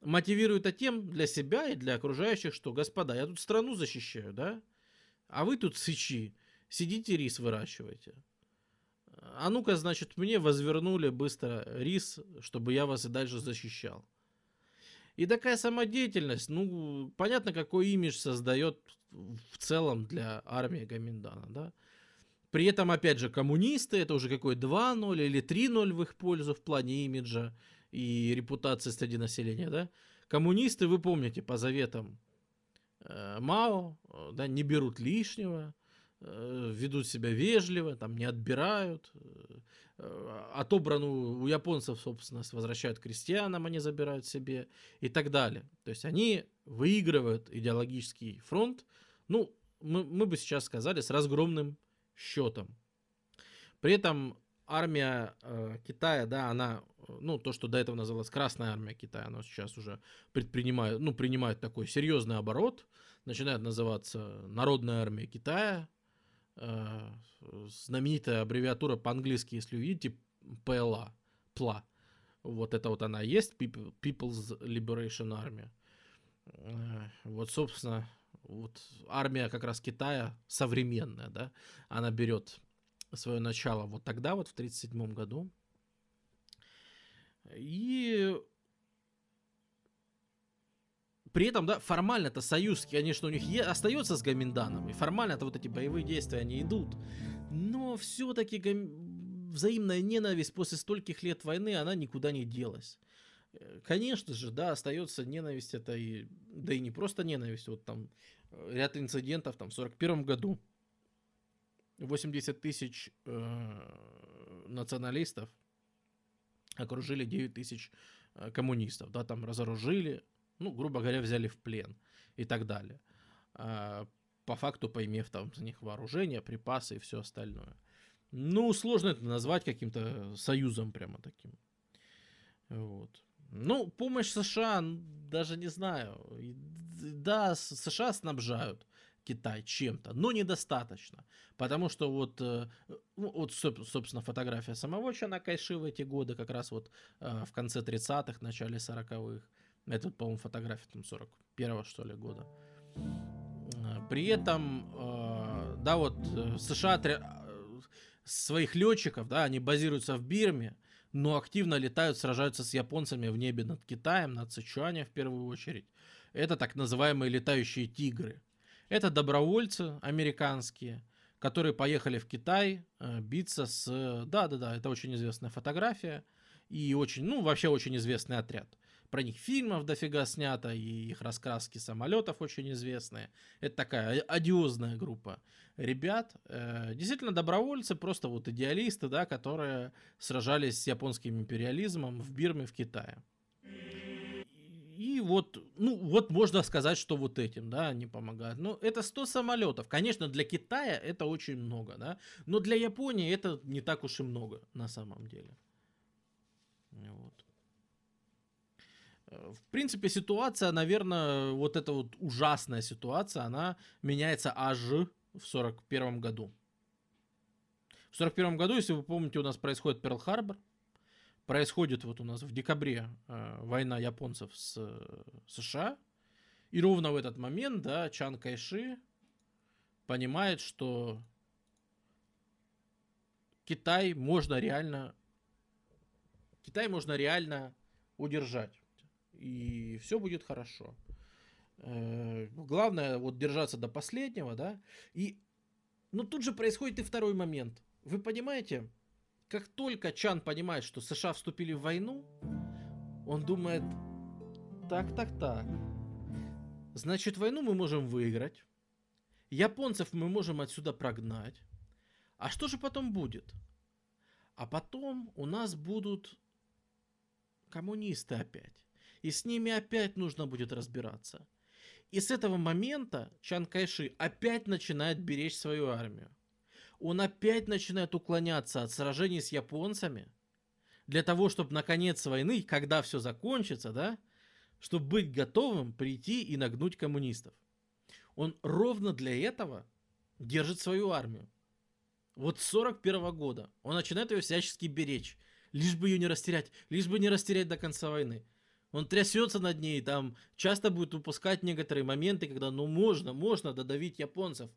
Мотивирует это тем для себя и для окружающих, что, господа, я тут страну защищаю, да? А вы тут сычи, сидите рис выращиваете. А ну-ка, значит, мне возвернули быстро рис, чтобы я вас и дальше защищал. И такая самодеятельность, ну, понятно, какой имидж создает в целом для армии Гаминдана, да? При этом, опять же, коммунисты, это уже какой 2-0 или 3-0 в их пользу в плане имиджа и репутации среди населения, да? Коммунисты, вы помните, по заветам э, Мао, э, да, не берут лишнего, э, ведут себя вежливо, там не отбирают, э, э, отобранную у японцев собственность возвращают крестьянам, они забирают себе и так далее. То есть они выигрывают идеологический фронт, ну, мы, мы бы сейчас сказали, с разгромным счетом. При этом армия э, Китая, да, она, ну, то, что до этого называлось Красная армия Китая, она сейчас уже предпринимает, ну, принимает такой серьезный оборот, начинает называться Народная армия Китая, э, знаменитая аббревиатура по-английски, если увидите, PLA, PLA. Вот это вот она есть, People's Liberation Army. Э, вот, собственно, вот армия как раз Китая современная, да, она берет свое начало вот тогда, вот в 1937 году. И при этом, да, формально это союз, конечно, у них е- остается с Гаминданом, и формально это вот эти боевые действия, они идут. Но все-таки гам... взаимная ненависть после стольких лет войны, она никуда не делась. Э, конечно же, да, остается ненависть, это и, да и не просто ненависть, вот там э, ряд инцидентов, там, в 41 году 80 тысяч э, националистов окружили 9 тысяч э, коммунистов, да, там разоружили, ну, грубо говоря, взяли в плен и так далее. А, по факту поимев там за них вооружение, припасы и все остальное. Ну, сложно это назвать каким-то союзом прямо таким. Вот. Ну, помощь США, даже не знаю. Да, США снабжают Китай чем-то, но недостаточно. Потому что вот, э, ну, вот собственно, фотография самого Чана Кайши в эти годы, как раз вот э, в конце 30-х, начале 40-х. Это, по-моему, фотография там 41-го, что ли, года. Э, при этом, да, вот США своих летчиков, да, они базируются в Бирме, но активно летают, сражаются с японцами в небе над Китаем, над Сычуанем в первую очередь. Это так называемые летающие тигры. Это добровольцы американские, которые поехали в Китай э, биться с... Да-да-да, это очень известная фотография и очень, ну, вообще очень известный отряд. Про них фильмов дофига снято, и их раскраски самолетов очень известные. Это такая одиозная группа ребят. Э, действительно добровольцы, просто вот идеалисты, да, которые сражались с японским империализмом в Бирме, в Китае. И вот, ну, вот можно сказать, что вот этим, да, они помогают. Но это 100 самолетов. Конечно, для Китая это очень много, да, но для Японии это не так уж и много на самом деле. Вот. Э, в принципе, ситуация, наверное, вот эта вот ужасная ситуация, она меняется аж в 41 году. В 41 году, если вы помните, у нас происходит Перл-Харбор, происходит вот у нас в декабре э, война японцев с э, США, и ровно в этот момент, да, Чан Кайши понимает, что Китай можно реально Китай можно реально удержать. И все будет хорошо. Э, главное вот держаться до последнего, да. И но ну, тут же происходит и второй момент. Вы понимаете, как только Чан понимает, что США вступили в войну, он думает, так, так, так. Значит, войну мы можем выиграть. Японцев мы можем отсюда прогнать. А что же потом будет? А потом у нас будут коммунисты опять. И с ними опять нужно будет разбираться. И с этого момента Чан Кайши опять начинает беречь свою армию. Он опять начинает уклоняться от сражений с японцами для того, чтобы на конец войны, когда все закончится, да, чтобы быть готовым прийти и нагнуть коммунистов. Он ровно для этого держит свою армию. Вот с 41 года он начинает ее всячески беречь, лишь бы ее не растерять, лишь бы не растерять до конца войны. Он трясется над ней, там часто будет упускать некоторые моменты, когда ну можно, можно додавить японцев.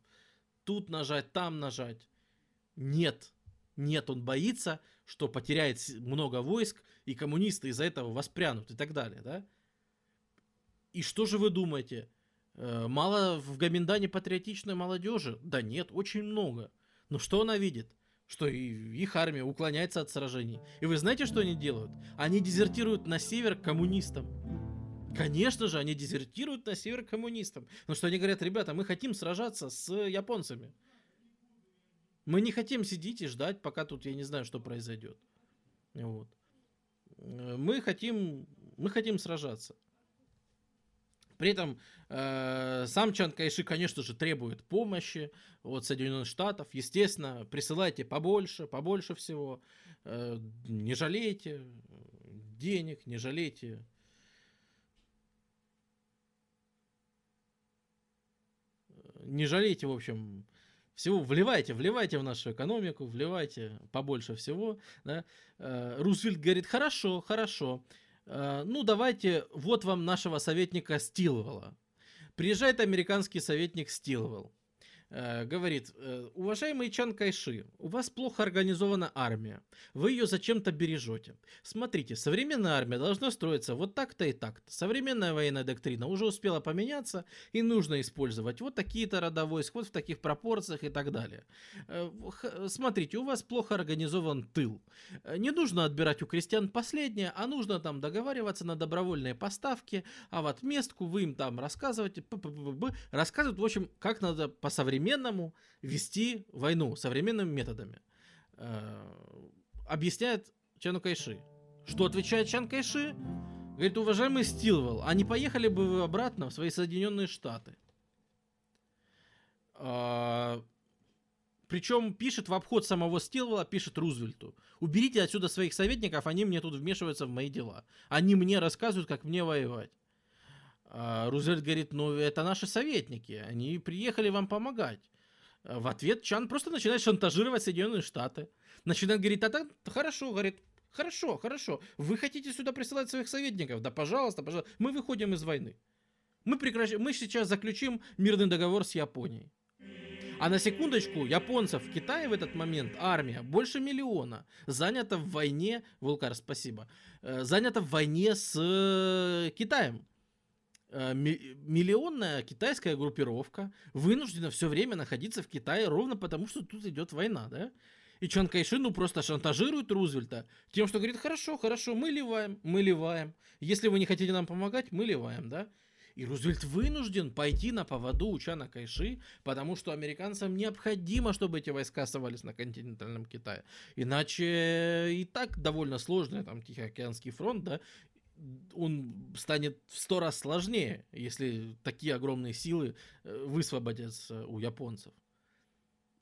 Тут нажать, там нажать. Нет, нет, он боится, что потеряет много войск, и коммунисты из-за этого воспрянут и так далее, да? И что же вы думаете? Э, мало в Гаминдане патриотичной молодежи? Да нет, очень много. Но что она видит? Что их армия уклоняется от сражений. И вы знаете, что они делают? Они дезертируют на север коммунистам. Конечно же, они дезертируют на север коммунистам. Потому что они говорят, ребята, мы хотим сражаться с японцами. Мы не хотим сидеть и ждать, пока тут я не знаю, что произойдет. Вот. Э, мы хотим, мы хотим сражаться. При этом э, сам Чан Кайши, конечно же, требует помощи от Соединенных Штатов. Естественно, присылайте побольше, побольше всего. Э, не жалейте денег, не жалейте не жалейте, в общем, всего вливайте, вливайте в нашу экономику, вливайте побольше всего. Да? Э, Рузвельт говорит, хорошо, хорошо, ну, давайте, вот вам нашего советника Стилвелла. Приезжает американский советник Стилвелл. Э, говорит, э, уважаемый Чан Кайши, у вас плохо организована армия, вы ее зачем-то бережете. Смотрите, современная армия должна строиться вот так-то и так-то. Современная военная доктрина уже успела поменяться, и нужно использовать вот такие-то рода войск, в таких пропорциях и так далее. Э, смотрите, у вас плохо организован тыл. Не нужно отбирать у крестьян последнее, а нужно там договариваться на добровольные поставки, а в отместку вы им там рассказываете, рассказывают, в общем, как надо по современному современному вести войну современными методами. Э, объясняет Чану Кайши. Что отвечает Чан Кайши? Говорит, уважаемый Стилвелл, а не поехали бы вы обратно в свои Соединенные Штаты? А, причем пишет в обход самого Стилвелла, пишет Рузвельту. Уберите отсюда своих советников, они мне тут вмешиваются в мои дела. Они мне рассказывают, как мне воевать. А Рузвельт говорит, ну это наши советники, они приехали вам помогать. В ответ Чан просто начинает шантажировать Соединенные Штаты. Начинает говорить, а так хорошо, говорит, хорошо, хорошо, вы хотите сюда присылать своих советников? Да пожалуйста, пожалуйста, мы выходим из войны. Мы, прекращ... мы сейчас заключим мирный договор с Японией. А на секундочку, японцев в Китае в этот момент армия больше миллиона занята в войне, Вулкар, спасибо, э, занята в войне с э, Китаем. Э, миллионная китайская группировка вынуждена все время находиться в Китае ровно потому, что тут идет война, да? И Чан Кайши, ну, просто шантажирует Рузвельта тем, что говорит, хорошо, хорошо, мы ливаем, мы ливаем. Если вы не хотите нам помогать, мы ливаем, да? И Рузвельт вынужден пойти на поводу у Чана Кайши, потому что американцам необходимо, чтобы эти войска оставались на континентальном Китае. Иначе и так довольно сложный там Тихоокеанский фронт, да, он станет в сто раз сложнее, если такие огромные силы э, высвободятся у японцев.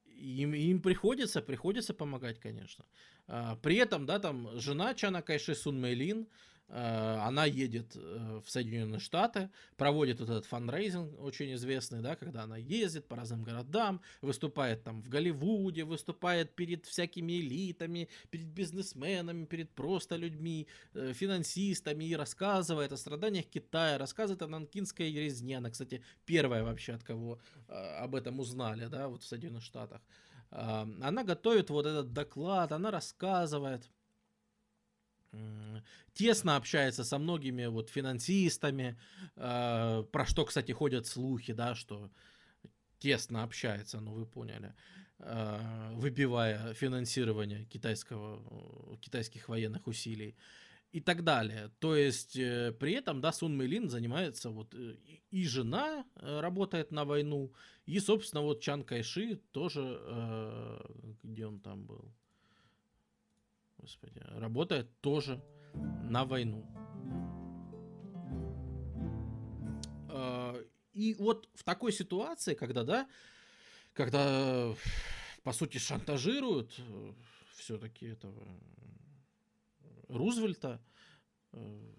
Им, им приходится, приходится помогать, конечно. А, при этом, да, там жена Чана Кайши Сун Мэйлин, она едет э, в Соединенные Штаты, проводит вот этот фандрайзинг очень известный, да, когда она ездит по разным городам, выступает там в Голливуде, выступает перед всякими элитами, перед бизнесменами, перед просто людьми, э, финансистами и рассказывает о страданиях Китая, рассказывает о нанкинской резне. Она, кстати, первая вообще, от кого об этом узнали, да, вот в Соединенных Штатах. Она готовит вот этот доклад, она рассказывает тесно общается со многими вот финансистами, э, про что, кстати, ходят слухи, да, что тесно общается, ну вы поняли, э, выбивая финансирование китайского, китайских военных усилий и так далее. То есть э, при этом, да, Сун Мэйлин занимается вот э, и жена э, работает на войну, и, собственно, вот Чан Кайши тоже, э, где он там был? Господи, работает тоже на войну. А, и вот в такой ситуации, когда, да, когда, по сути, шантажируют э, все-таки этого Рузвельта, э,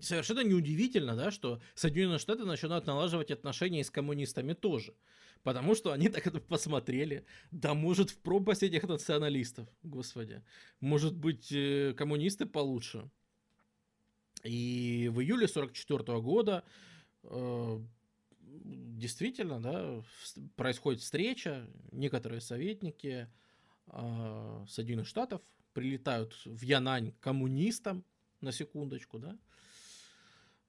совершенно неудивительно, да, что Соединенные Штаты начинают налаживать отношения с коммунистами тоже. Потому что они так это посмотрели. Да может в пропасть этих националистов, господи. Может быть э, коммунисты получше. И в июле 44 года э, действительно, да, происходит встреча. Некоторые советники э, Соединенных Штатов прилетают в Янань коммунистам, на секундочку, да,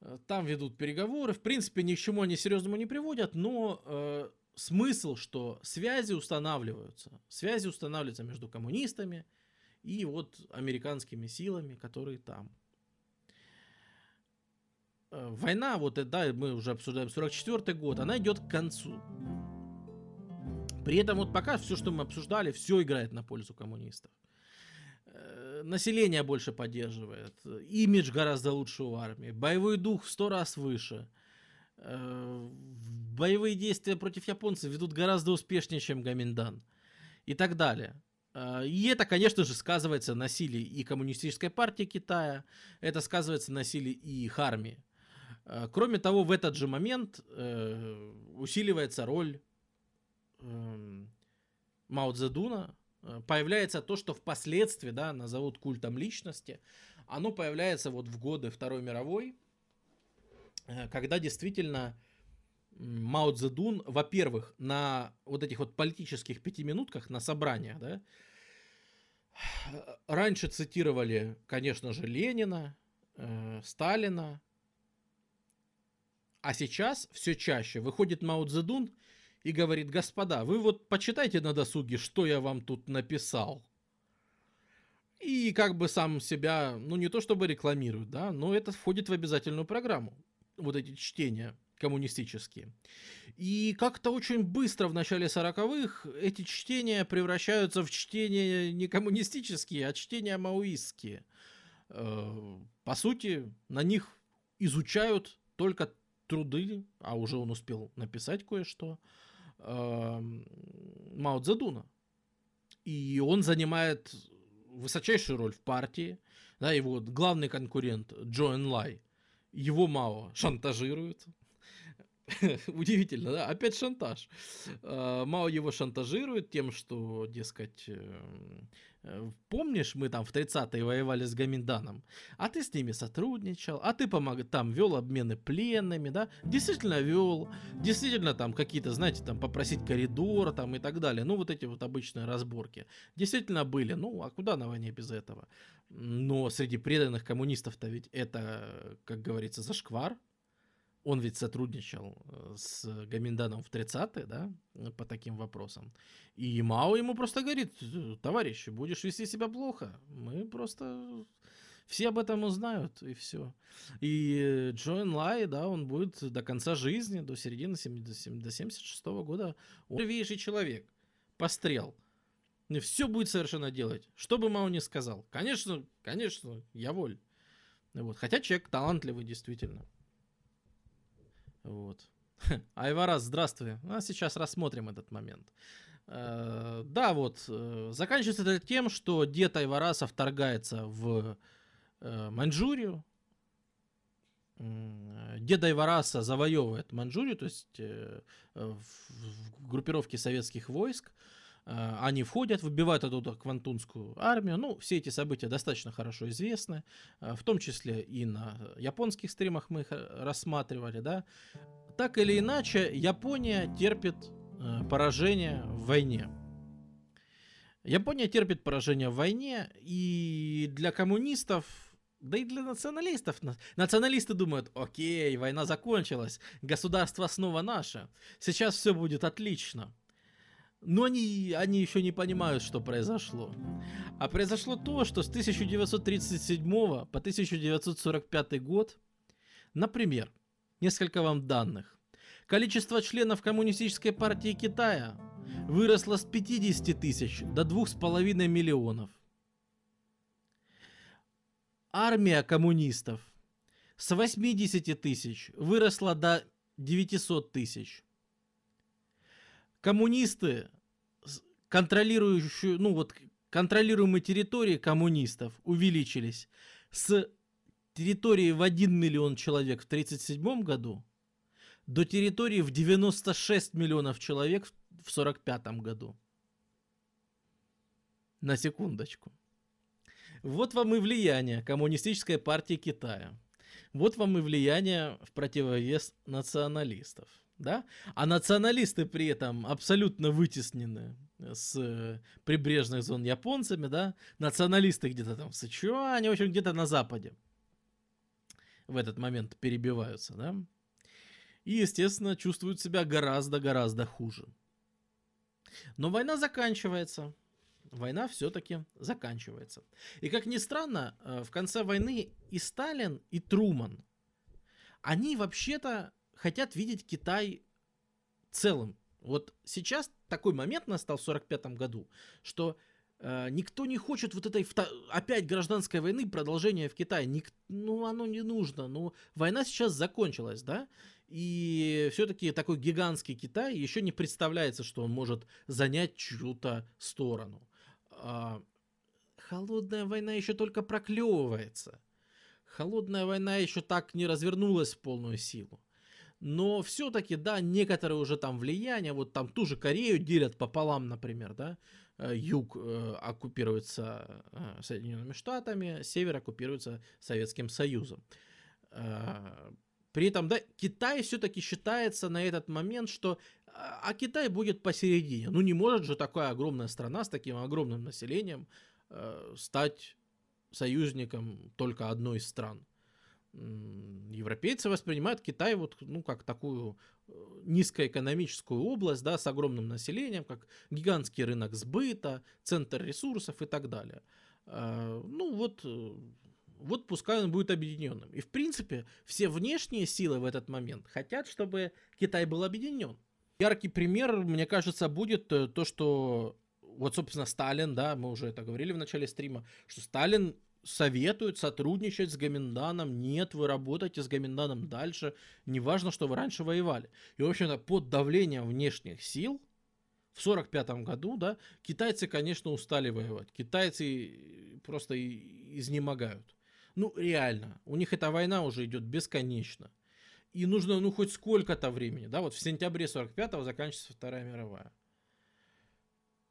э, там ведут переговоры. В принципе, ни к чему они серьезному не приводят, но э, смысл, что связи устанавливаются. Связи устанавливаются между коммунистами и вот американскими силами, которые там. Э, война, вот э, да, мы уже обсуждаем 44 год, она идет к концу. При этом вот пока все, что мы обсуждали, все играет на пользу коммунистов. Э, население больше поддерживает, имидж гораздо лучше у армии, боевой дух в сто раз выше – боевые действия против японцев ведут гораздо успешнее, чем Гаминдан и так далее. Э, и это, конечно же, сказывается на силе и коммунистической партии Китая, это сказывается на силе и их армии. Э, кроме того, в этот же момент усиливается роль эм, Мао Цзэдуна, появляется то, что впоследствии да, назовут культом личности, оно появляется вот в годы Второй мировой, Э, когда действительно Мао Цзэдун, во-первых, на вот этих вот политических пятиминутках, на собраниях, да, раньше цитировали, конечно же, Ленина, э, Сталина, а сейчас все чаще выходит Мао Цзэдун и говорит, господа, вы вот почитайте на досуге, что я вам тут написал. И как бы сам себя, ну не то чтобы рекламирует, да, но это входит в обязательную программу вот эти чтения коммунистические. И как-то очень быстро в начале 40-х эти чтения превращаются в чтения не коммунистические, а чтения маоистские. Э, по сути, на них изучают только труды, а уже он успел написать кое-что, э, Мао Цзэдуна. И он занимает высочайшую роль в партии. Да, его главный конкурент Джо Лай – его Мао шантажируют. Удивительно, да? Опять шантаж. А, Мао его шантажирует тем, что, дескать, эм, помнишь, мы там в 30-е воевали с Гаминданом, а ты с ними сотрудничал, а ты помог, там вел обмены пленными, да? Действительно вел, действительно там какие-то, знаете, там попросить коридор там и так далее. Ну, вот эти вот обычные разборки. Действительно были. Ну, а куда на войне без этого? Но среди преданных коммунистов-то ведь это, как говорится, зашквар. Он ведь сотрудничал э, с Гаминданом в 30-е, да, по таким вопросам. И Мао ему просто говорит, товарищ, будешь вести себя плохо, мы просто... Все об этом узнают, и все. И Джоэн Лай, да, он будет до конца жизни, до середины 70, до 76 -го года, он живейший человек. Пострел. И все будет совершенно делать. Что бы Мао ни сказал. Конечно, конечно, я воль. Вот. Хотя человек талантливый, действительно. Вот. Айварас, здравствуй. А сейчас рассмотрим этот момент. Э, да, вот. Э, заканчивается это тем, что дед Айвараса вторгается в э, Маньчжурию. Деда Ивараса завоевывает Маньчжурию, то есть в группировке советских войск. Э, они входят, выбивают оттуда Квантунскую армию. Ну, все эти события достаточно хорошо известны, э, в том числе и на японских стримах мы их рассматривали, да. Так или иначе, Япония терпит э, поражение в войне. Япония терпит поражение в войне, и для коммунистов, да и для националистов, националисты думают, окей, война закончилась, государство снова наше, сейчас все будет отлично. Но они, они еще не понимают, что произошло. А произошло то, что с 1937 по 1945 год, например, несколько вам данных. Количество членов Коммунистической партии Китая выросло с 50 тысяч до 2,5 миллионов. Армия коммунистов с 80 тысяч выросла до 900 тысяч коммунисты, контролирующие, ну вот, контролируемые территории коммунистов увеличились с территории в 1 миллион человек в 1937 году до территории в 96 миллионов человек в 1945 году. На секундочку. Вот вам и влияние Коммунистической партии Китая. Вот вам и влияние в противовес националистов да? А националисты при этом абсолютно вытеснены с э, прибрежных зон японцами, да? Националисты где-то там в Сычуане, в общем, где-то на западе в этот момент перебиваются, да? И, естественно, чувствуют себя гораздо-гораздо хуже. Но война заканчивается. Война все-таки заканчивается. И как ни странно, э, в конце войны и Сталин, и Труман, они вообще-то хотят видеть Китай целым. Вот сейчас такой момент настал в 45 году, что э, никто не хочет вот этой опять гражданской войны, продолжения в Китае. Ник, ну, оно не нужно. Ну, война сейчас закончилась, да? И все-таки такой гигантский Китай еще не представляется, что он может занять чью-то сторону. А, холодная война еще только проклевывается. Холодная война еще так не развернулась в полную силу. Но все-таки, да, некоторые уже там влияния, вот там ту же Корею делят пополам, например, да, э, юг э, оккупируется э, Соединенными Штатами, север оккупируется Советским Союзом. Э, при этом, да, Китай все-таки считается на этот момент, что а Китай будет посередине. Ну не может же такая огромная страна с таким огромным населением э, стать союзником только одной из стран европейцы воспринимают Китай вот, ну, как такую э, низкоэкономическую область, да, с огромным населением, как гигантский рынок сбыта, центр ресурсов и так далее. А, ну, вот, э, вот пускай он будет объединенным. И, в принципе, все внешние силы в этот момент хотят, чтобы Китай был объединен. Яркий пример, мне кажется, будет э, то, что вот, собственно, Сталин, да, мы уже это говорили в начале стрима, что Сталин советуют сотрудничать с Гоминданом. Нет, вы работаете с Гоминданом дальше. Неважно, что вы раньше воевали. И, в общем-то, под давлением внешних сил в 45 году, да, китайцы, конечно, устали воевать. Китайцы просто изнемогают. Ну, реально. У них эта война уже идет бесконечно. И нужно, ну, хоть сколько-то времени, да, вот в сентябре 45-го заканчивается Вторая мировая.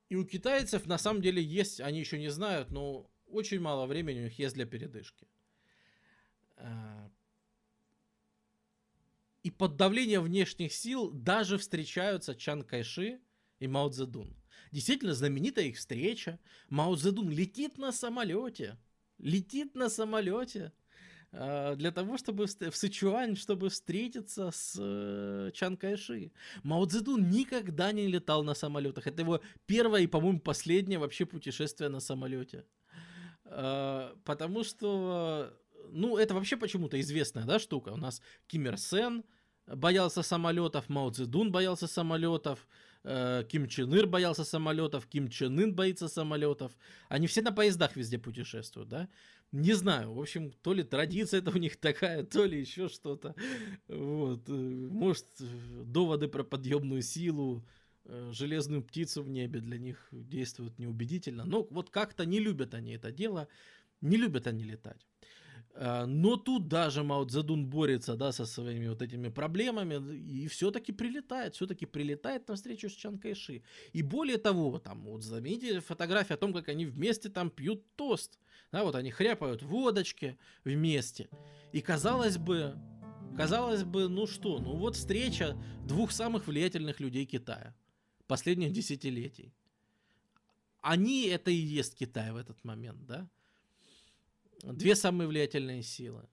И у китайцев, на самом деле, есть, они еще не знают, но очень мало времени у них есть для передышки. А, и под давлением внешних сил даже встречаются Чан Кайши и Мао Цзэдун. Действительно знаменитая их встреча. Мао Цзэдун летит на самолете. Летит на самолете а, для того, чтобы в Сычуань, чтобы встретиться с э, Чан Кайши. Мао Цзэдун никогда не летал на самолетах. Это его первое и, по-моему, последнее вообще путешествие на самолете. Э, потому что, ну, это вообще почему-то известная, да, штука. У нас Ким Ир Сен боялся самолетов, Мао Цзэдун боялся самолетов, э, Ким Чен Ир боялся самолетов, Ким Чен Ын боится самолетов. Они все на поездах везде путешествуют, да? Не знаю, в общем, то ли традиция это у них такая, то ли еще что-то. Вот. Э, может, доводы про подъемную силу, железную птицу в небе для них действует неубедительно. Но вот как-то не любят они это дело, не любят они летать. А, но тут даже Мао Цзэдун борется, да, со своими вот этими проблемами и все-таки прилетает, все-таки прилетает на встречу с Чан Кайши. И более того, там, вот заметили фотографии о том, как они вместе там пьют тост. Да, вот они хряпают водочки вместе. И казалось бы, казалось бы, ну что, ну вот встреча двух самых влиятельных людей Китая последних десятилетий. Они это и есть Китай в этот момент, да? две самые влиятельные силы.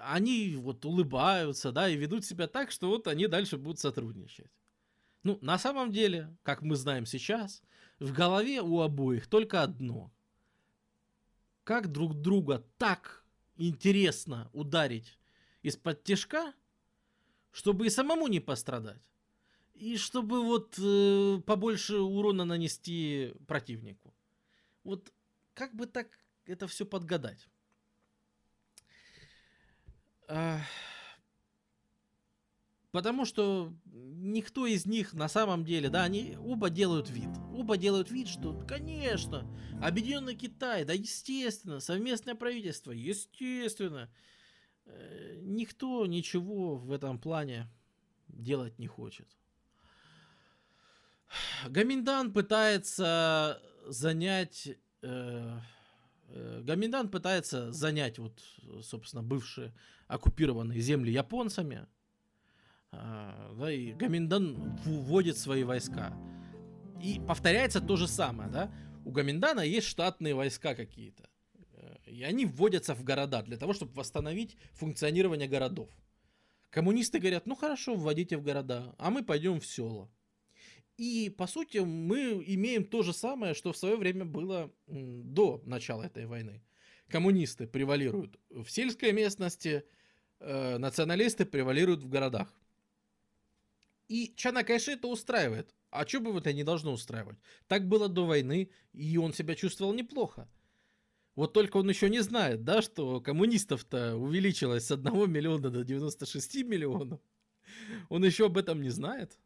Они вот улыбаются, да, и ведут себя так, что вот они дальше будут сотрудничать. Ну, на самом деле, как мы знаем сейчас, в голове у обоих только одно. Как друг друга так интересно ударить из-под тяжка, чтобы и самому не пострадать, и чтобы вот э, побольше урона нанести противнику. Вот как бы так это все подгадать. Потому что никто из них на самом деле, да, они оба делают вид. Оба делают вид, что, конечно, Объединенный Китай, да, естественно, совместное правительство, естественно. Э, никто ничего в этом плане делать не хочет. Гаминдан пытается занять э, Э, Гаминдан пытается занять вот, собственно, бывшие оккупированные земли японцами. А, да, и Гаминдан вводит свои войска. И повторяется то же самое, да. У Гаминдана есть штатные войска какие-то. Э, и они вводятся в города для того, чтобы восстановить функционирование городов. Коммунисты говорят, ну хорошо, вводите в города, а мы пойдем в села. И, по сути, мы имеем то же самое, что в свое время было до начала этой войны. Коммунисты превалируют в сельской местности, э, националисты превалируют в городах. И Чана Кайши это устраивает. А что бы это не должно устраивать? Так было до войны, и он себя чувствовал неплохо. Вот только он еще не знает, да, что коммунистов-то увеличилось с 1 миллиона до 96 миллионов. Он еще об этом не знает.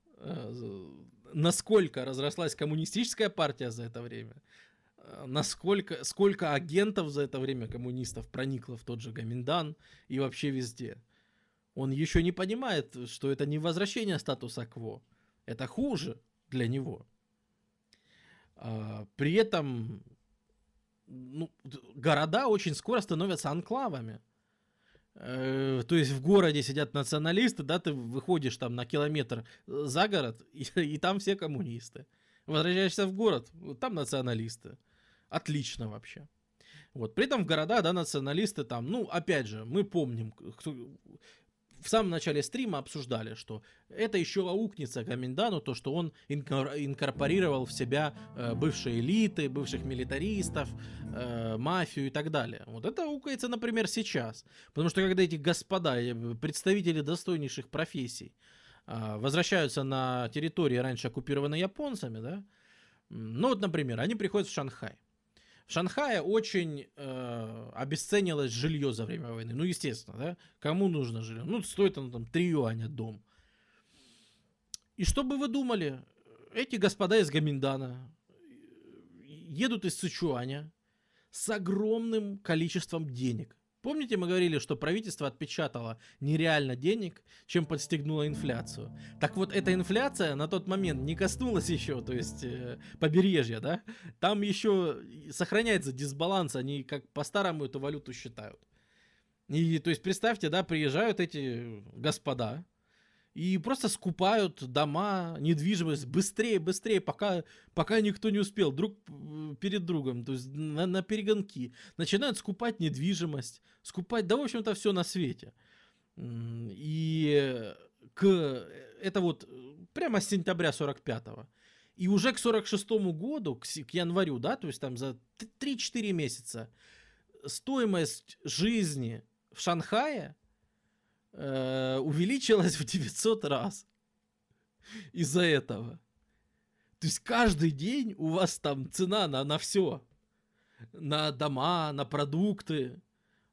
Насколько разрослась коммунистическая партия за это время, э, насколько, сколько агентов за это время коммунистов проникло в тот же Гаминдан и вообще везде. Он еще не понимает, что это не возвращение статуса кво, это хуже для него. А, при этом ну, города очень скоро становятся анклавами. Э, то есть в городе сидят националисты, да, ты выходишь там на километр э, за город, и, и там все коммунисты. Возвращаешься в город, там националисты. Отлично вообще. Вот. При этом в города, да, националисты там, ну, опять же, мы помним, кто, в самом начале стрима обсуждали, что это еще аукнется Гаминдану, то, что он инкорпорировал в себя э, бывшие элиты, бывших милитаристов, э, мафию и так далее. Вот это аукается, например, сейчас. Потому что когда эти господа, э, представители достойнейших профессий, э, возвращаются на территории, раньше оккупированной японцами, да, ну вот, например, они приходят в Шанхай. В Шанхае очень э, обесценилось жилье за время войны. Ну, естественно, да? Кому нужно жилье? Ну, стоит оно там 3 юаня дом. И что бы вы думали? Эти господа из Гаминдана едут из Сычуаня с огромным количеством денег. Помните, мы говорили, что правительство отпечатало нереально денег, чем подстегнуло инфляцию. Так вот, эта инфляция на тот момент не коснулась еще, то есть э, побережья, да? Там еще сохраняется дисбаланс, они как по-старому эту валюту считают. И, то есть, представьте, да, приезжают эти господа, и просто скупают дома, недвижимость быстрее, быстрее, пока, пока никто не успел, друг перед другом, то есть на, на перегонки. Начинают скупать недвижимость, скупать, да, в общем-то, все на свете. И к, это вот прямо с сентября 45-го. И уже к 46-му году, к, к январю, да, то есть там за 3-4 месяца, стоимость жизни в Шанхае э, увеличилась в 900 раз из-за этого. То есть каждый день у вас там цена на, на все. На дома, на продукты.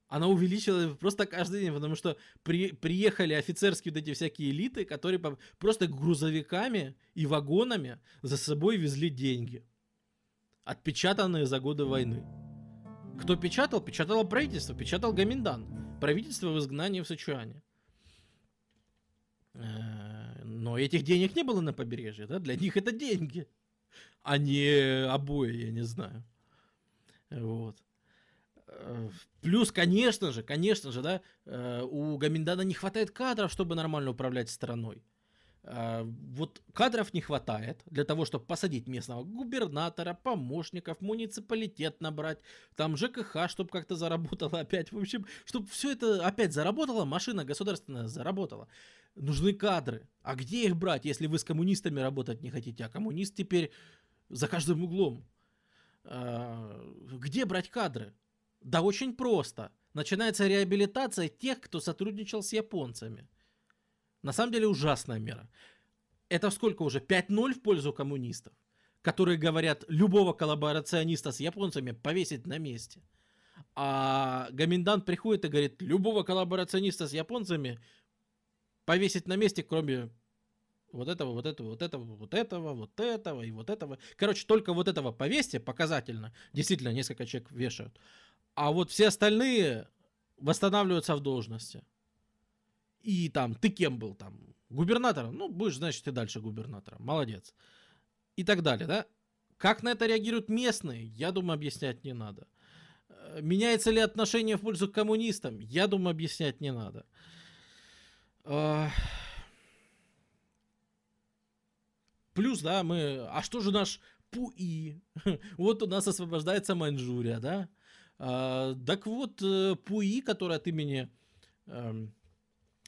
Она увеличилась просто каждый день, потому что при, приехали офицерские вот эти всякие элиты, которые по, просто грузовиками и вагонами за собой везли деньги. Отпечатанные за годы войны. Кто печатал? Печатало правительство, печатал Гаминдан. Правительство в изгнании в Сычуане. Э, но этих денег не было на побережье, да? Для них это деньги, а не обои, я не знаю. Вот. Э, плюс, конечно же, конечно же, да, э, у Гаминдана не хватает кадров, чтобы нормально управлять страной. Э, вот кадров не хватает для того, чтобы посадить местного губернатора, помощников, муниципалитет набрать, там ЖКХ, чтобы как-то заработало опять. В общем, чтобы все это опять заработало, машина государственная заработала. Нужны кадры. А где их брать, если вы с коммунистами работать не хотите? А коммунист теперь за каждым углом. Где брать кадры? Да очень просто. Начинается реабилитация тех, кто сотрудничал с японцами. На самом деле ужасная мера. Это сколько уже? 5-0 в пользу коммунистов, которые говорят, любого коллаборациониста с японцами повесить на месте. А Гаминдан приходит и говорит, любого коллаборациониста с японцами повесить на месте, кроме вот этого, вот этого, вот этого, вот этого, вот этого и вот этого. Короче, только вот этого повесьте показательно. Действительно, несколько человек вешают. А вот все остальные восстанавливаются в должности. И там, ты кем был там? Губернатором? Ну, будешь, значит, ты дальше губернатором. Молодец. И так далее, да? Как на это реагируют местные? Я думаю, объяснять не надо. Э, меняется ли отношение в пользу коммунистам? Я думаю, объяснять не надо. А, плюс, да, мы... А что же наш ПУИ? Вот у нас освобождается Маньчжурия, да? А, так вот, э, Пуи, который от имени э,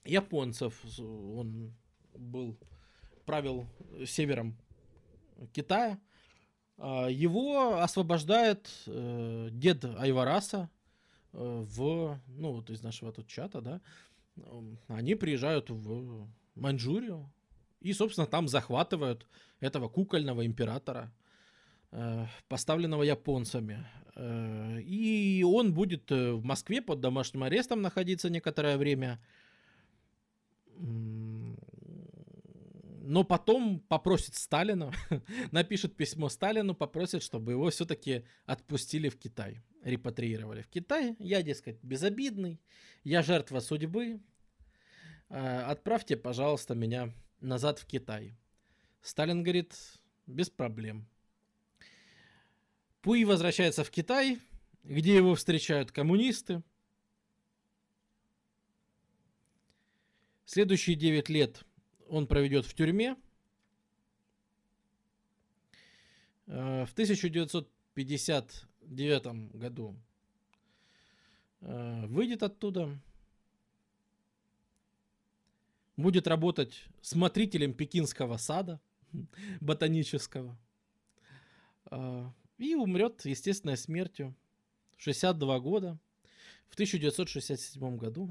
японцев, он был, правил севером Китая, э, его освобождает э, дед Айвараса э, в, ну вот из нашего тут чата, да, они приезжают в Маньчжурию и, собственно, там захватывают этого кукольного императора, э, поставленного японцами. И он будет в Москве под домашним арестом находиться некоторое время. Но потом попросит Сталина, напишет письмо Сталину, попросит, чтобы его все-таки отпустили в Китай, репатриировали в Китай. Я, дескать, безобидный, я жертва судьбы. Э, отправьте, пожалуйста, меня назад в Китай. Сталин говорит, без проблем. Пуи возвращается в Китай, где его встречают коммунисты. Следующие 9 лет он проведет в тюрьме. Э, в 1959 году э, выйдет оттуда, будет работать смотрителем пекинского сада ботанического. Э, и умрет естественной смертью 62 года в 1967 году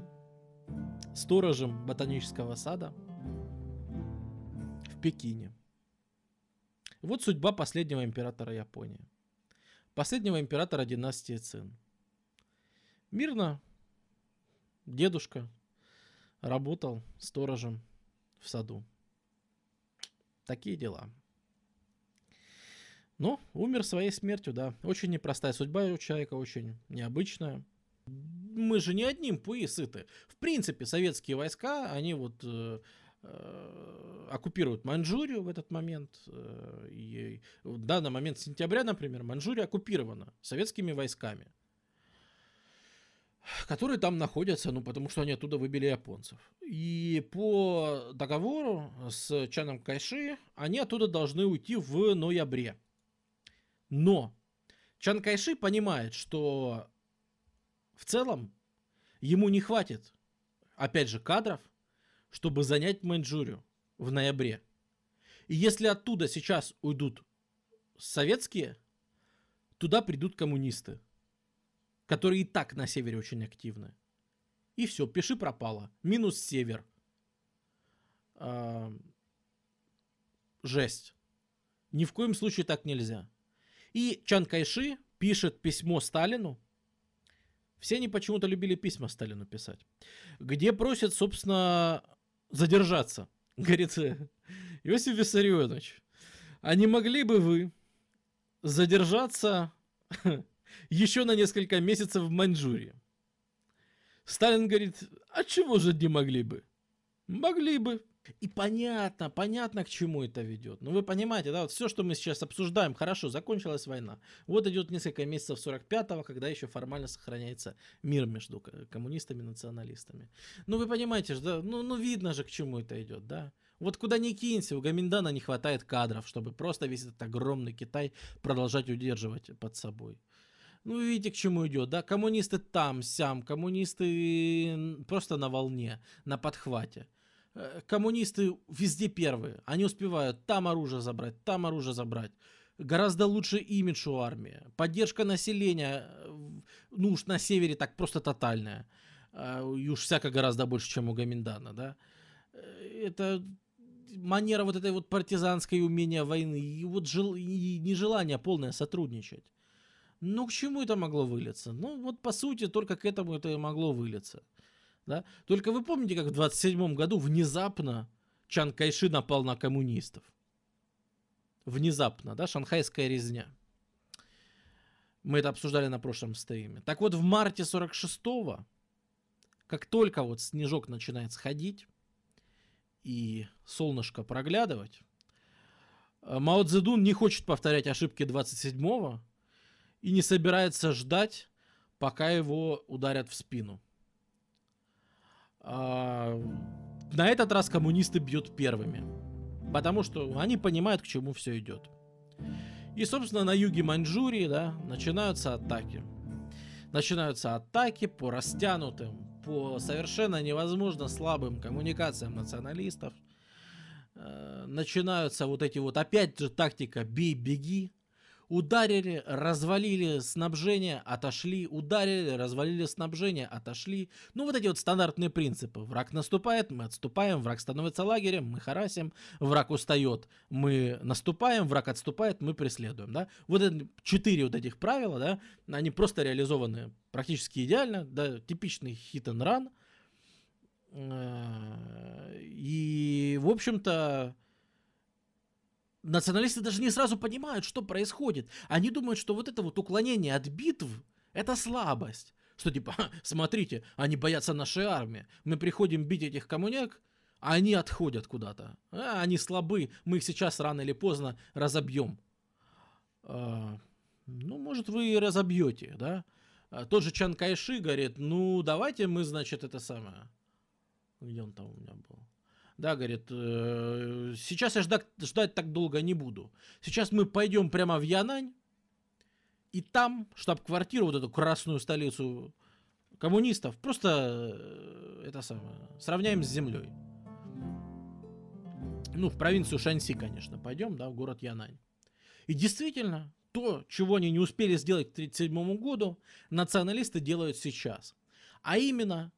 сторожем ботанического сада в Пекине. Вот судьба последнего императора Японии. Последнего императора династии Цин. Мирно дедушка работал сторожем в саду. Такие дела. Но умер своей смертью, да. Очень непростая судьба у человека, очень необычная. Мы же не одним пуи сыты. В принципе, советские войска, они вот э, э, оккупируют Маньчжурию в этот момент. Э, и в данный момент сентября, например, Маньчжурия оккупирована советскими войсками которые там находятся, ну, потому что они оттуда выбили японцев. И по договору с Чаном Кайши они оттуда должны уйти в ноябре. Но Чан Кайши понимает, что в целом ему не хватит, опять же, кадров, чтобы занять Маньчжурию в ноябре. И если оттуда сейчас уйдут советские, туда придут коммунисты, которые и так на севере очень активны. И все, пиши пропало. Минус север. А, жесть. Ни в коем случае так нельзя. И Чан Кайши пишет письмо Сталину. Все они почему-то любили письма Сталину писать. Где просят, собственно, задержаться. Говорит, Иосиф Виссарионович, а не могли бы вы задержаться еще на несколько месяцев в Маньчжурии. Сталин говорит, а чего же не могли бы? Могли бы. И понятно, понятно, к чему это ведет. Ну, вы понимаете, да, вот все, что мы сейчас обсуждаем, хорошо, закончилась война. Вот идет несколько месяцев 45-го, когда еще формально сохраняется мир между коммунистами и националистами. Ну, вы понимаете же, да, ну, ну, видно же, к чему это идет, да. Вот куда ни кинься, у Гаминдана не хватает кадров, чтобы просто весь этот огромный Китай продолжать удерживать под собой. Ну, видите, к чему идет, да? Коммунисты там, сям, коммунисты просто на волне, на подхвате. Э, коммунисты везде первые. Они успевают там оружие забрать, там оружие забрать. Гораздо лучше имидж у армии. Поддержка населения, э, ну уж на севере так просто тотальная. Э, и уж всяко гораздо больше, чем у Гаминдана, да. Это манера вот этой вот партизанской умения войны и вот жел... и нежелание полное сотрудничать. Ну, к чему это могло вылиться? Ну, вот по сути, только к этому это и могло вылиться. Да? Только вы помните, как в 27 году внезапно Чан Кайши напал на коммунистов? Внезапно, да, шанхайская резня. Мы это обсуждали на прошлом стриме. Так вот, в марте 46-го, как только вот снежок начинает сходить и солнышко проглядывать, э, Мао Цзэдун не хочет повторять ошибки 27-го и не собирается ждать, пока его ударят в спину. А, на этот раз коммунисты бьют первыми. Потому что они понимают, к чему все идет. И, собственно, на юге Маньчжурии, да, начинаются атаки. Начинаются атаки по растянутым, по совершенно невозможно слабым коммуникациям националистов. Э, начинаются вот эти вот, опять же, тактика «бей-беги», Ударили, развалили снабжение, отошли. Ударили, развалили снабжение, отошли. Ну, вот эти вот стандартные принципы. Враг наступает, мы отступаем. Враг становится лагерем, мы харасим. Враг устает, мы наступаем. Враг отступает, мы преследуем. Да? Вот это четыре вот этих правила, да, они просто реализованы практически идеально. Да, типичный hit and run. Э, и, в общем-то, националисты даже не сразу понимают, что происходит. Они думают, что вот это вот уклонение от битв – это слабость. Что типа, смотрите, они боятся нашей армии. Мы приходим бить этих коммуняк, а они отходят куда-то. А, они слабы, мы их сейчас рано или поздно разобьем. А, ну, может, вы и разобьете, да? А, тот же Чан Кайши говорит, ну, давайте мы, значит, это самое... Где он там у меня был? Да, говорит, э, сейчас я ждать, ждать так долго не буду. Сейчас мы пойдем прямо в Янань, и там штаб-квартиру, вот эту красную столицу коммунистов, просто э, это самое, сравняем с землей. Ну, в провинцию Шанси, конечно, пойдем, да, в город Янань. И действительно, то, чего они не успели сделать к 1937 году, националисты делают сейчас. А именно,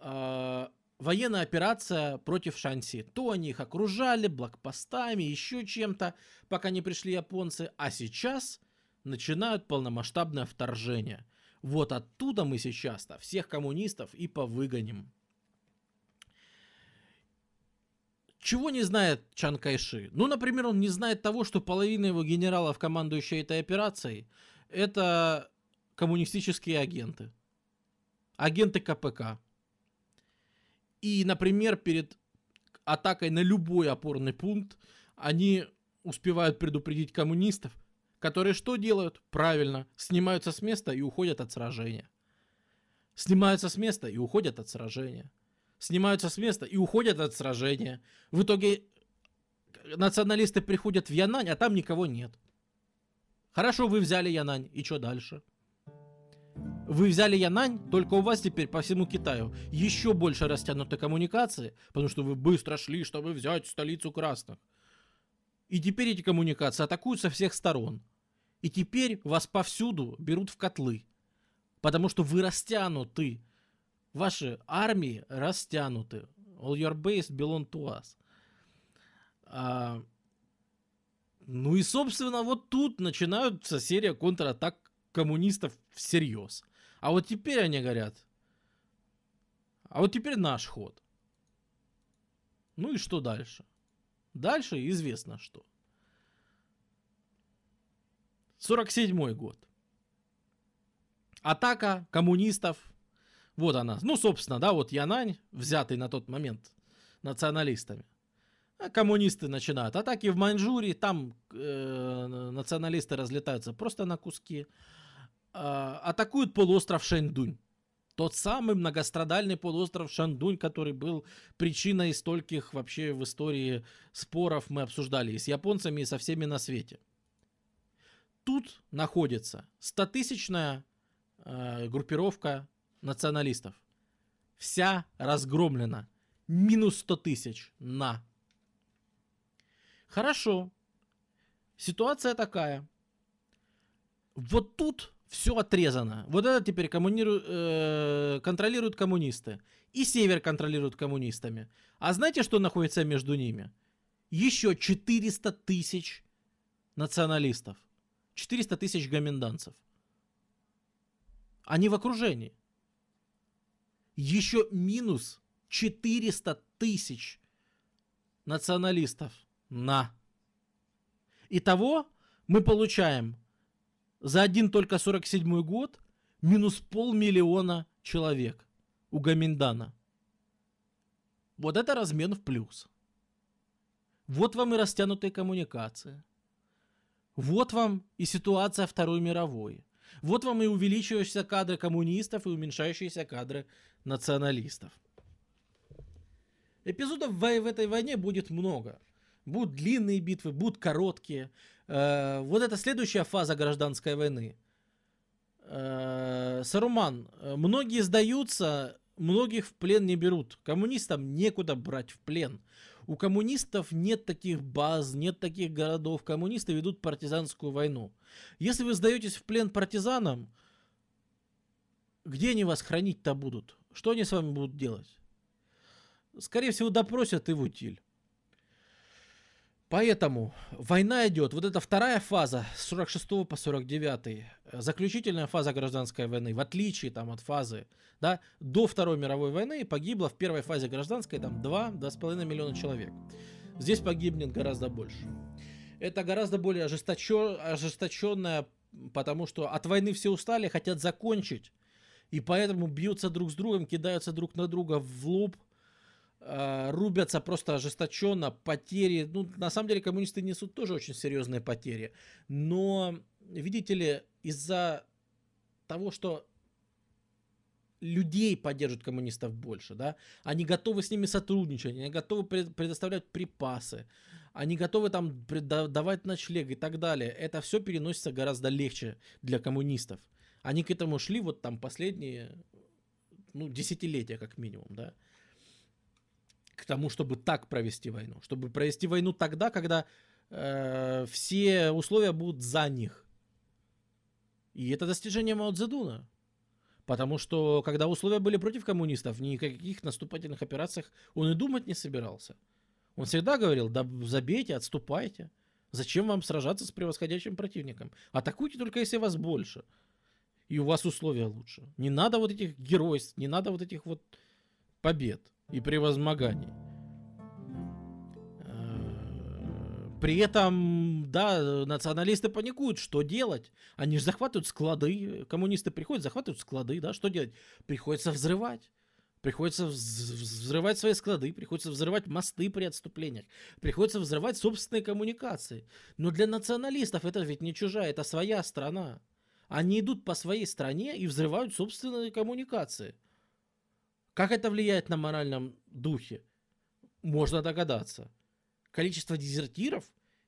э, военная операция против Шанси. То они их окружали блокпостами, еще чем-то, пока не пришли японцы, а сейчас начинают полномасштабное вторжение. Вот оттуда мы сейчас-то всех коммунистов и повыгоним. Чего не знает Чан Кайши? Ну, например, он не знает того, что половина его генералов, командующие этой операцией, это коммунистические агенты. Агенты КПК. И, например, перед атакой на любой опорный пункт они успевают предупредить коммунистов, которые что делают? Правильно, снимаются с места и уходят от сражения. Снимаются с места и уходят от сражения. Снимаются с места и уходят от сражения. В итоге националисты приходят в Янань, а там никого нет. Хорошо, вы взяли Янань, и что дальше? Вы взяли Янань, только у вас теперь по всему Китаю еще больше растянуты коммуникации, потому что вы быстро шли, чтобы взять столицу красных. И теперь эти коммуникации атакуют со всех сторон. И теперь вас повсюду берут в котлы. Потому что вы растянуты. Ваши армии растянуты. All your base belong to us. А, ну и, собственно, вот тут начинаются серия контратак коммунистов всерьез. А вот теперь они говорят, а вот теперь наш ход. Ну и что дальше? Дальше известно что. 47 год. атака коммунистов. Вот она. Ну, собственно, да, вот Янань, взятый на тот момент националистами. А коммунисты начинают атаки в Маньчжурии, там э, националисты разлетаются просто на куски. Э, атакуют полуостров Шэньдунь. Тот самый многострадальный полуостров Шандунь, который был причиной стольких вообще в истории споров мы обсуждали и с японцами, и со всеми на свете. Тут находится 100-тысячная э, группировка националистов. Вся разгромлена. Минус 100 тысяч на. Хорошо. Ситуация такая. Вот тут все отрезано. Вот это теперь э, контролируют коммунисты. И север контролируют коммунистами. А знаете, что находится между ними? Еще 400 тысяч националистов. 400 тысяч гоминданцев. Они в окружении. Еще минус 400 тысяч националистов на. Итого мы получаем за один только 47 год минус полмиллиона человек у Гаминдана. Вот это размен в плюс. Вот вам и растянутые коммуникации. Вот вам и ситуация Второй мировой. Вот вам и увеличивающиеся кадры коммунистов и уменьшающиеся кадры националистов. Эпизодов в этой войне будет много. Будут длинные битвы, будут короткие. Э, вот это следующая фаза гражданской войны. Э, Саруман, многие сдаются, многих в плен не берут. Коммунистам некуда брать в плен. У коммунистов нет таких баз, нет таких городов. Коммунисты ведут партизанскую войну. Если вы сдаетесь в плен партизанам, где они вас хранить-то будут? Что они с вами будут делать? Скорее всего, допросят и в утиль. Поэтому война идет, вот эта вторая фаза с 46 по 49, заключительная фаза гражданской войны, в отличие там от фазы, да, до Второй мировой войны погибло в первой фазе гражданской там 2-2,5 миллиона человек. Здесь погибнет гораздо больше. Это гораздо более ожесточен, ожесточенная, потому что от войны все устали, хотят закончить, и поэтому бьются друг с другом, кидаются друг на друга в лоб – Э, рубятся просто ожесточенно, потери. Ну, на самом деле, коммунисты несут тоже очень серьезные потери. Но, видите ли, из-за того, что людей поддерживают коммунистов больше, да, они готовы с ними сотрудничать, они готовы предоставлять припасы, они готовы там давать ночлег и так далее. Это все переносится гораздо легче для коммунистов. Они к этому шли вот там последние, ну, десятилетия как минимум, да к тому, чтобы так провести войну. Чтобы провести войну тогда, когда э, все условия будут за них. И это достижение Мао Цзэдуна. Потому что, когда условия были против коммунистов, ни о каких наступательных операциях он и думать не собирался. Он всегда говорил, да забейте, отступайте. Зачем вам сражаться с превосходящим противником? Атакуйте только, если вас больше. И у вас условия лучше. Не надо вот этих геройств, не надо вот этих вот побед и превозмоганий. Э, при этом, да, националисты паникуют, что делать? Они же захватывают склады, коммунисты приходят, захватывают склады, да, что делать? Приходится взрывать. Приходится взрывать свои склады, приходится взрывать мосты при отступлениях, приходится взрывать собственные коммуникации. Но для националистов это ведь не чужая, это своя страна. Они идут по своей стране и взрывают собственные коммуникации – как это влияет на моральном духе? Можно догадаться. Количество дезертиров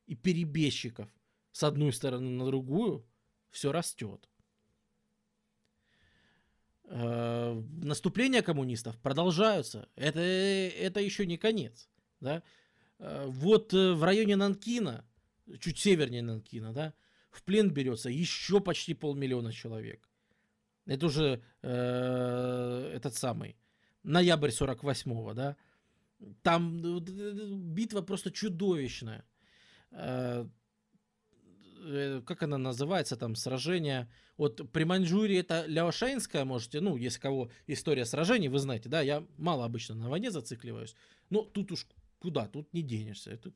и перебежчиков с одной стороны на другую все растет. Э, наступления коммунистов продолжаются. Это, это еще не конец. Да? Э, вот э, в районе Нанкина, чуть севернее Нанкина, да, в плен берется еще почти полмиллиона человек. Это уже э, этот самый ноябрь 48-го, да, там ну, битва просто чудовищная. Э, э, как она называется, там, сражение. Вот при Маньчжурии это Ляошенская, можете, ну, если кого история сражений, вы знаете, да, я мало обычно на войне зацикливаюсь, но тут уж куда, тут не денешься. Это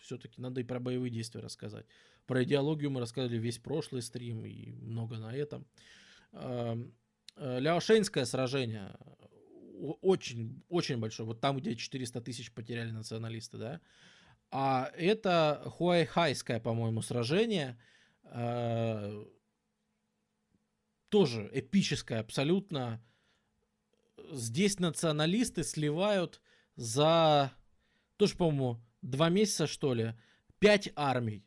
все-таки надо и про боевые действия рассказать. Про идеологию мы рассказали весь прошлый стрим и много на этом. Эм, э, Ляошенское сражение очень, очень большое. Вот там, где 400 тысяч потеряли националисты, да. А это Хуайхайское, по-моему, сражение. Э, тоже эпическое абсолютно. Здесь националисты сливают за, тоже, по-моему, два месяца, что ли, пять армий.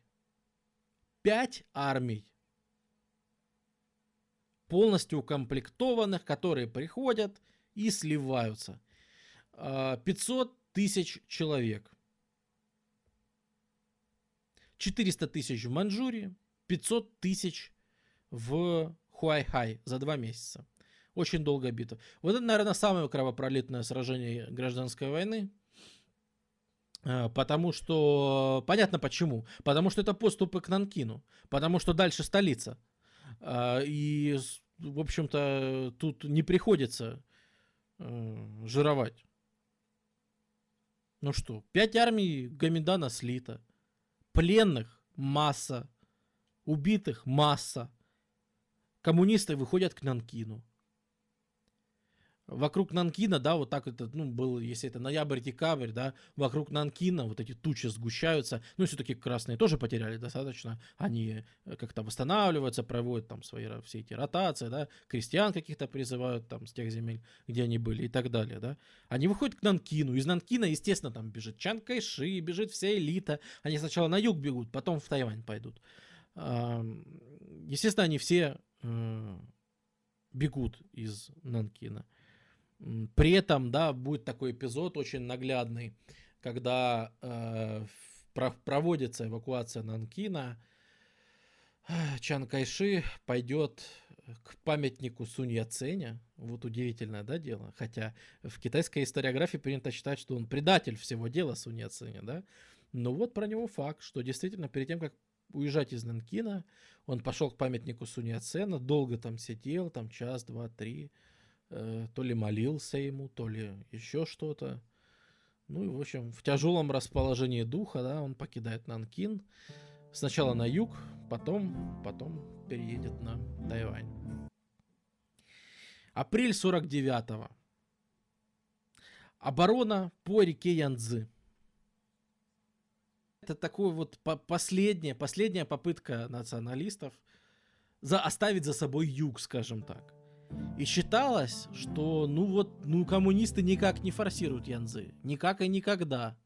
Пять армий. Полностью укомплектованных, которые приходят и сливаются. 500 а, тысяч человек. 400 тысяч в Манчжурии, 500 тысяч в Хуайхай за два месяца. Очень долгая битва. Вот это, наверное, самое кровопролитное сражение гражданской войны. А, потому что... Понятно почему. Потому что это поступы к Нанкину. Потому что дальше столица. А, и, в общем-то, тут не приходится э, жировать. Ну что, пять армий Гаминдана слито. Пленных масса. Убитых масса. Коммунисты выходят к Нанкину вокруг Нанкина, да, вот так это, ну, был, если это ноябрь-декабрь, да, вокруг Нанкина вот эти тучи сгущаются, ну, все-таки красные тоже потеряли достаточно, они э, как-то восстанавливаются, проводят там свои все эти ротации, да, крестьян каких-то призывают там с тех земель, где они были и так далее, да. Они выходят к Нанкину, из Нанкина, естественно, там бежит Чан Кайши, бежит вся элита, они сначала на юг бегут, потом в Тайвань пойдут. Естественно, они все э, бегут из Нанкина. При этом, да, будет такой эпизод очень наглядный, когда э, проводится эвакуация Нанкина, Чан Кайши пойдет к памятнику Сунь Яценя. Вот удивительное, да, дело. Хотя в китайской историографии принято считать, что он предатель всего дела Сунь Яценя, да. Но вот про него факт, что действительно перед тем, как уезжать из Нанкина, он пошел к памятнику Сунь Яцена, долго там сидел, там час, два, три, то ли молился ему, то ли еще что-то. Ну и, в общем, в тяжелом расположении духа, да, он покидает Нанкин. Сначала на юг, потом, потом переедет на Тайвань. Апрель 49-го. Оборона по реке Янцзы. Это такой вот последняя, последняя попытка националистов за, оставить за собой юг, скажем так. И считалось, что ну вот, ну коммунисты никак не форсируют Янзы. Никак и никогда.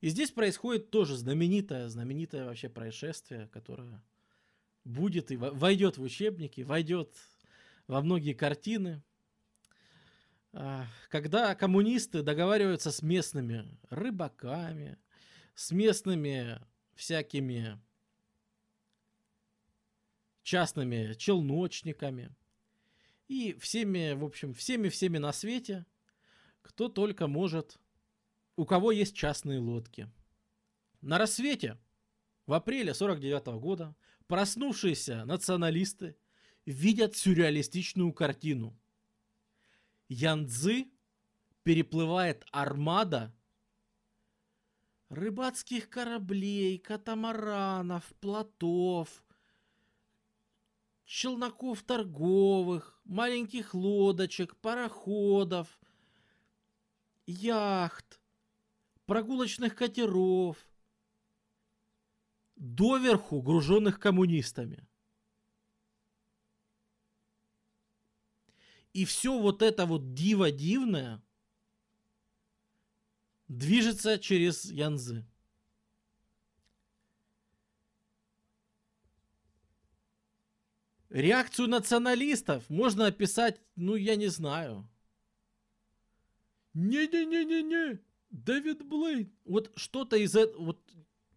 И здесь происходит тоже знаменитое, знаменитое вообще происшествие, которое будет и войдет в учебники, войдет во многие картины. А, когда коммунисты договариваются с местными рыбаками, с местными всякими частными челночниками и всеми, в общем, всеми-всеми на свете, кто только может, у кого есть частные лодки. На рассвете в апреле 49 -го года проснувшиеся националисты видят сюрреалистичную картину. Янцзы переплывает армада рыбацких кораблей, катамаранов, плотов, челноков торговых, маленьких лодочек, пароходов, яхт, прогулочных катеров, доверху груженных коммунистами. И все вот это вот диво дивное движется через Янзы. Реакцию националистов можно описать, ну, я не знаю. Не-не-не-не-не, Дэвид Блейн. Вот что-то из этого, вот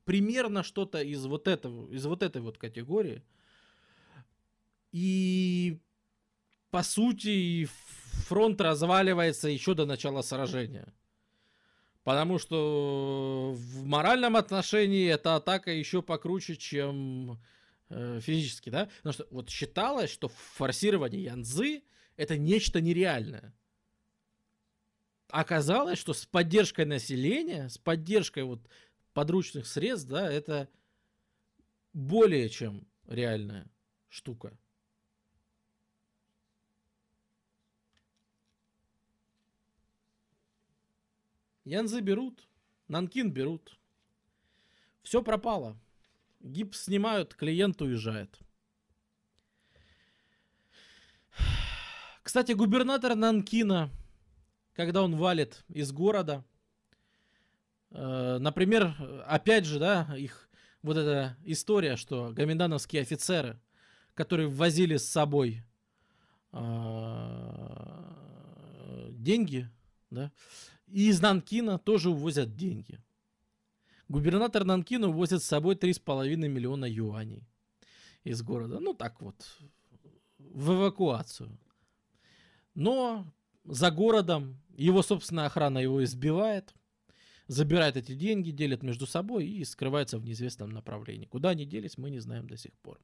примерно что-то из вот этого, из вот этой вот категории. И по сути фронт разваливается еще до начала сражения. Потому что в моральном отношении эта атака еще покруче, чем Э, физически, да, потому что вот считалось, что форсирование Янзы это нечто нереальное. Оказалось, что с поддержкой населения, с поддержкой вот подручных средств, да, это более чем реальная штука. Янзы берут, Нанкин берут. Все пропало. Гипс снимают, клиент уезжает. Кстати, губернатор Нанкина, когда он валит из города, э, например, опять же, да, их вот эта история, что гоминдановские офицеры, которые ввозили с собой э, деньги, да, и из Нанкина тоже увозят деньги. Губернатор Нанкина увозит с собой 3,5 миллиона юаней из города. Ну так вот, в эвакуацию. Но за городом его собственная охрана его избивает, забирает эти деньги, делит между собой и скрывается в неизвестном направлении. Куда они делись, мы не знаем до сих пор.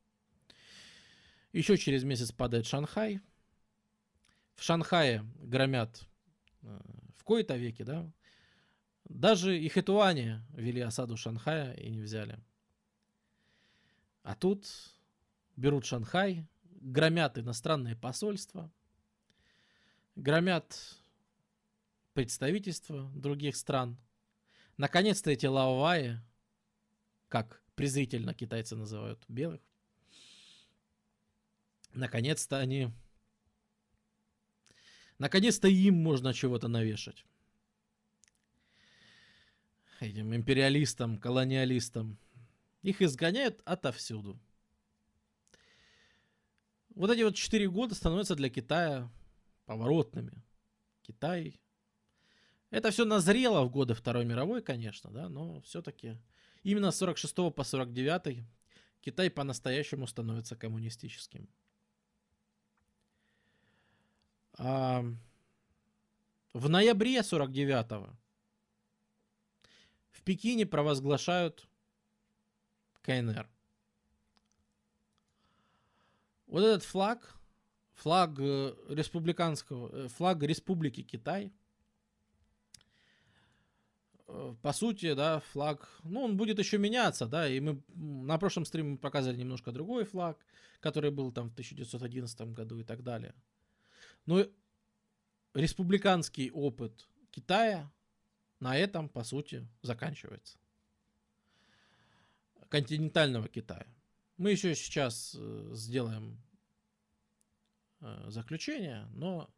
Еще через месяц падает Шанхай. В Шанхае громят э, в кои-то веке, да, даже и хэтуане вели осаду Шанхая и не взяли. А тут берут Шанхай, громят иностранные посольства – громят представительства других стран. Наконец-то эти лаваи, как презрительно китайцы называют белых, наконец-то они... Наконец-то им можно чего-то навешать. Этим империалистам, колониалистам. Их изгоняют отовсюду. Вот эти вот четыре года становятся для Китая поворотными. Китай. Это все назрело в годы Второй мировой, конечно, да, но все-таки именно с 46 по 49 Китай по-настоящему становится коммунистическим. А в ноябре 49 в Пекине провозглашают КНР. Вот этот флаг флаг э, республиканского, э, флаг Республики Китай. Э, по сути, да, флаг, ну, он будет еще меняться, да, и мы на прошлом стриме показали немножко другой флаг, который был там в 1911 году и так далее. Но республиканский опыт Китая на этом, по сути, заканчивается. Континентального Китая. Мы еще сейчас сделаем э, заключения, но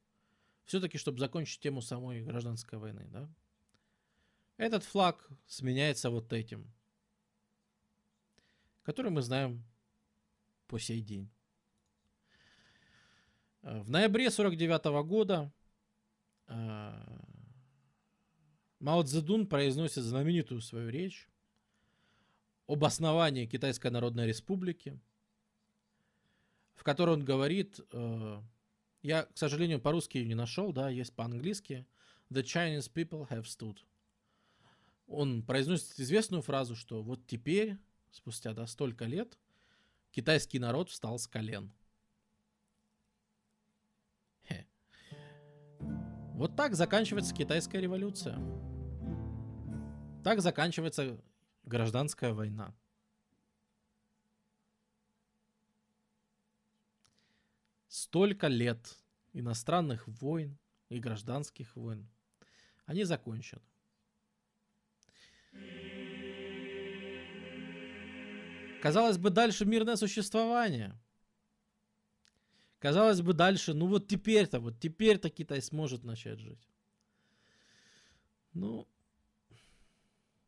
все-таки, чтобы закончить тему самой гражданской войны, да, этот флаг сменяется вот этим, который мы знаем по сей день. Э, в ноябре 49 года э, Мао Цзэдун произносит знаменитую свою речь об основании Китайской Народной Республики – в которой он говорит, э, я, к сожалению, по-русски ее не нашел, да, есть по-английски, The Chinese people have stood. Он произносит известную фразу, что вот теперь, спустя да, столько лет, китайский народ встал с колен. Вот так заканчивается китайская революция. Так заканчивается гражданская война. столько лет иностранных войн и гражданских войн, они закончены. Казалось бы, дальше мирное существование. Казалось бы, дальше, ну вот теперь-то, вот теперь-то Китай сможет начать жить. Ну,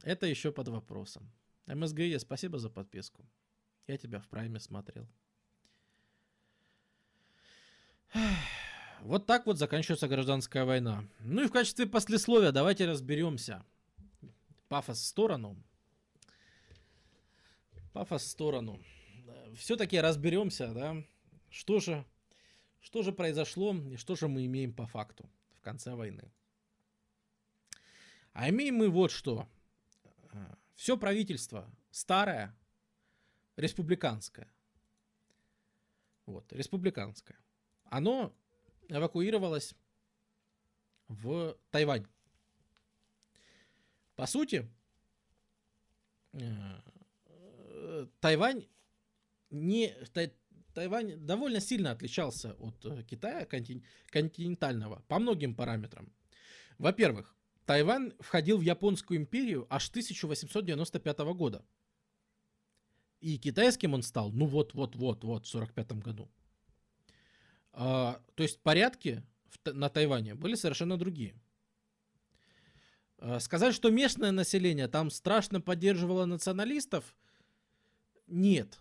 это еще под вопросом. МСГЕ, спасибо за подписку. Я тебя в прайме смотрел. Вот так вот заканчивается гражданская война. Ну и в качестве послесловия давайте разберемся. Пафос в сторону. Пафос в сторону. Все-таки разберемся, да, что же, что же произошло и что же мы имеем по факту в конце войны. А имеем мы вот что. Все правительство старое, республиканское. Вот, республиканское оно эвакуировалось в Тайвань. По сути, э, Тайвань не Тайвань довольно сильно отличался от э, Китая континентального по многим параметрам. Во-первых, Тайвань входил в Японскую империю аж 1895 года. И китайским он стал, ну вот-вот-вот-вот, в 45 году. А, то есть порядки в, на Тайване были совершенно другие. А, сказать, что местное население там страшно поддерживало националистов, нет.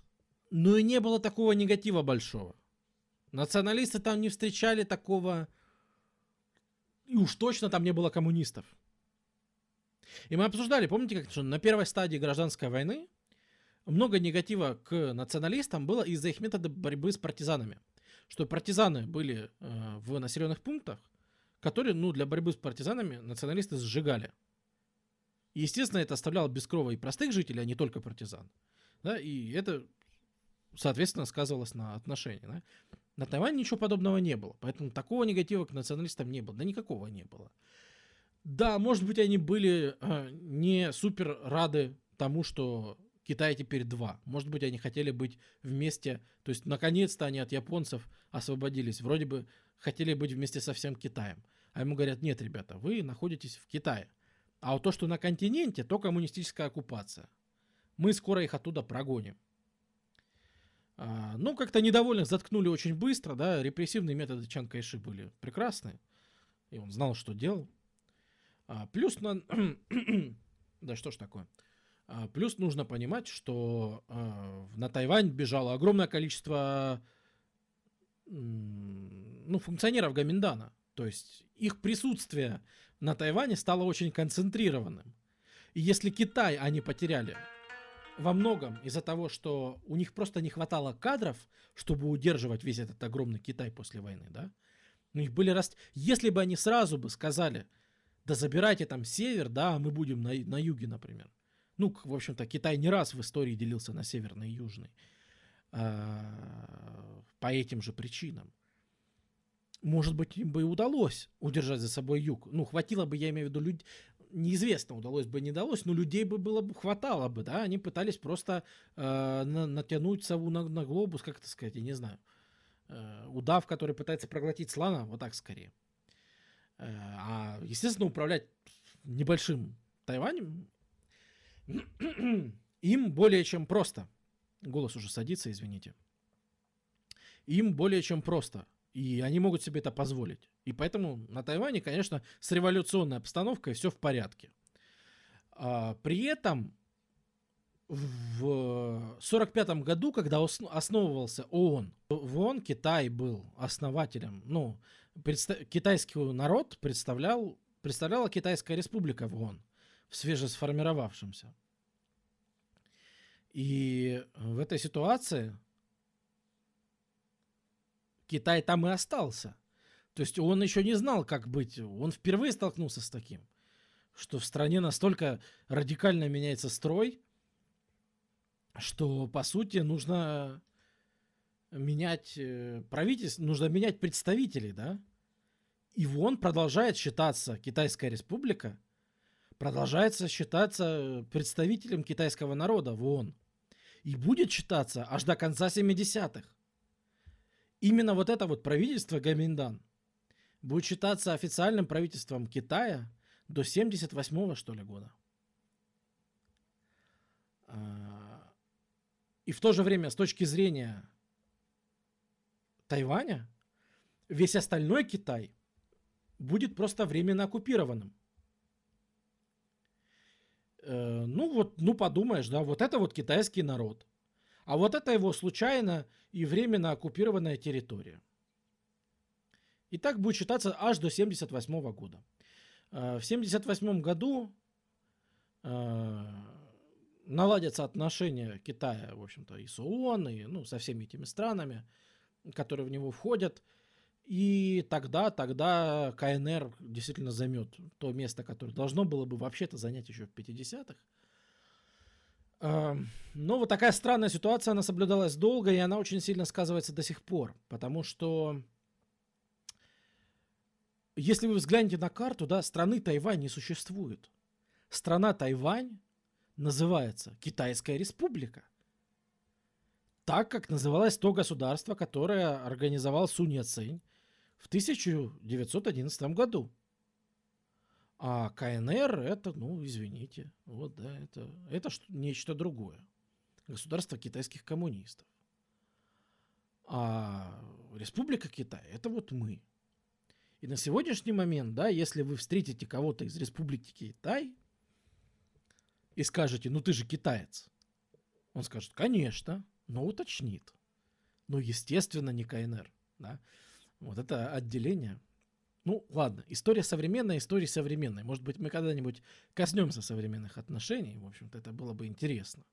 Но и не было такого негатива большого. Националисты там не встречали такого... И уж точно там не было коммунистов. И мы обсуждали, помните, как что на первой стадии гражданской войны много негатива к националистам было из-за их метода борьбы с партизанами. Что партизаны были э, в населенных пунктах, которые, ну, для борьбы с партизанами националисты сжигали. Естественно, это оставляло без крова и простых жителей, а не только партизан. Да, и это, соответственно, сказывалось на отношении. Да. На Тайване ничего подобного не было, поэтому такого негатива к националистам не было, да никакого не было. Да, может быть, они были э, не супер рады тому, что Китай теперь два. Может быть, они хотели быть вместе, то есть наконец-то они от японцев освободились. Вроде бы хотели быть вместе со всем Китаем. А ему говорят, нет, ребята, вы находитесь в Китае. А вот то, что на континенте, то коммунистическая оккупация. Мы скоро их оттуда прогоним. А, ну, как-то недовольных заткнули очень быстро, да, репрессивные методы Чан Кайши были прекрасны, и он знал, что делал. А, плюс на... да что ж такое? А, плюс нужно понимать, что а, на Тайвань бежало огромное количество ну, функционеров Гаминдана. То есть их присутствие на Тайване стало очень концентрированным. И если Китай они потеряли во многом из-за того, что у них просто не хватало кадров, чтобы удерживать весь этот огромный Китай после войны, да? У них были раст... Если бы они сразу бы сказали, да забирайте там север, да, мы будем на, на юге, например. Ну, в общем-то, Китай не раз в истории делился на северный и южный. А, по этим же причинам. Может быть, им бы и удалось удержать за собой юг. Ну, хватило бы, я имею в виду, люд... неизвестно, удалось бы, не удалось, но людей бы было бы, хватало бы, да, они пытались просто э, на, натянуть сову на, на глобус, как это сказать, я не знаю. Э, удав, который пытается проглотить слона, вот так скорее. Э, а, естественно, управлять небольшим Тайванем им более чем просто. Голос уже садится, извините. Им более чем просто. И они могут себе это позволить. И поэтому на Тайване, конечно, с революционной обстановкой все в порядке. А, при этом в 1945 году, когда основывался ООН, в ООН Китай был основателем, ну, предста- китайский народ представлял, представляла Китайская республика в ООН в свежесформировавшемся. И в этой ситуации Китай там и остался. То есть он еще не знал, как быть. Он впервые столкнулся с таким, что в стране настолько радикально меняется строй, что, по сути, нужно менять э, правительство, нужно менять представителей, да? И ВОН продолжает считаться Китайская республика продолжается считаться представителем китайского народа в ООН. И будет считаться аж до конца 70-х. Именно вот это вот правительство Гаминдан будет считаться официальным правительством Китая до 78-го, что ли, года. А, и в то же время, с точки зрения Тайваня, весь остальной Китай будет просто временно оккупированным. Э, ну вот, ну подумаешь, да, вот это вот китайский народ. А вот это его случайно и временно оккупированная территория. И так будет считаться аж до 78 года. Э, в 78 году э, наладятся отношения Китая, в общем-то, и с ООН, и ну, со всеми этими странами, которые в него входят. И тогда, тогда КНР действительно займет то место, которое должно было бы вообще-то занять еще в 50-х. Но вот такая странная ситуация, она соблюдалась долго, и она очень сильно сказывается до сих пор. Потому что, если вы взглянете на карту, да, страны Тайвань не существует. Страна Тайвань называется Китайская Республика – так, как называлось то государство, которое организовал Сунь Яцинь в 1911 году. А КНР это, ну, извините, вот, да, это, это нечто другое. Государство китайских коммунистов. А Республика Китай это вот мы. И на сегодняшний момент, да, если вы встретите кого-то из Республики Китай и скажете, ну ты же китаец, он скажет, конечно, но уточнит. Ну, естественно, не КНР, да. Вот это отделение. Ну, ладно, история современная, история современная. Может быть, мы когда-нибудь коснемся современных отношений. В общем-то, это было бы интересно.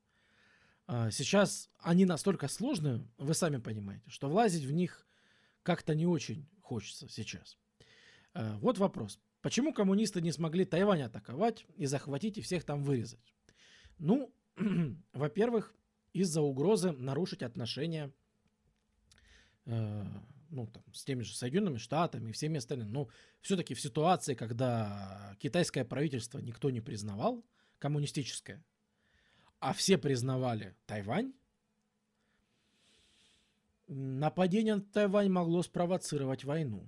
А сейчас они настолько сложные, вы сами понимаете, что влазить в них как-то не очень хочется сейчас. А, вот вопрос. Почему коммунисты не смогли Тайвань атаковать и захватить и всех там вырезать? Ну, во-первых, из-за угрозы нарушить отношения э, ну, там, с теми же Соединенными Штатами и всеми остальными. Но все-таки в ситуации, когда китайское правительство никто не признавал, коммунистическое, а все признавали Тайвань, нападение на Тайвань могло спровоцировать войну.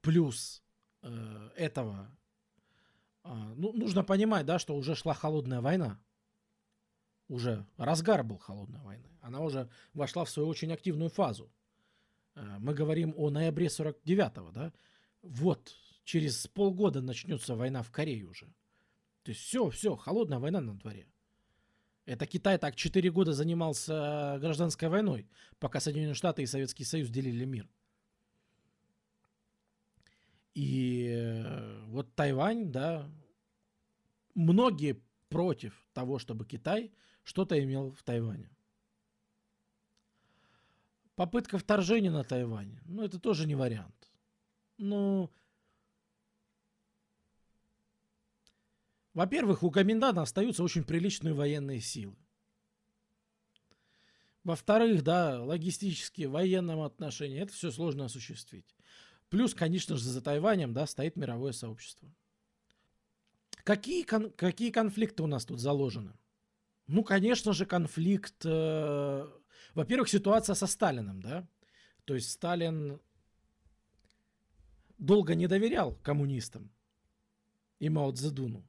Плюс э, этого, э, ну, нужно понимать, да, что уже шла холодная война. Уже разгар был холодной войны. Она уже вошла в свою очень активную фазу. Э, мы говорим о ноябре 49-го, да? Вот, через полгода начнется война в Корее уже. То есть все, все, холодная война на дворе. Это Китай так 4 года занимался гражданской войной, пока Соединенные Штаты и Советский Союз делили мир. И э, вот Тайвань, да, многие против того, чтобы Китай что-то имел в Тайване. Попытка вторжения на Тайвань, ну, это тоже не вариант. Ну, во-первых, у коменданта остаются очень приличные военные силы. Во-вторых, да, логистические, военном отношении, это все сложно осуществить. Плюс, конечно же, за Тайванем, да, стоит мировое сообщество. Какие, кон- какие конфликты у нас тут заложены? Ну, конечно же, конфликт э, во-первых, ситуация со Сталиным, да? То есть Сталин долго не доверял коммунистам и Мао Цзэдуну.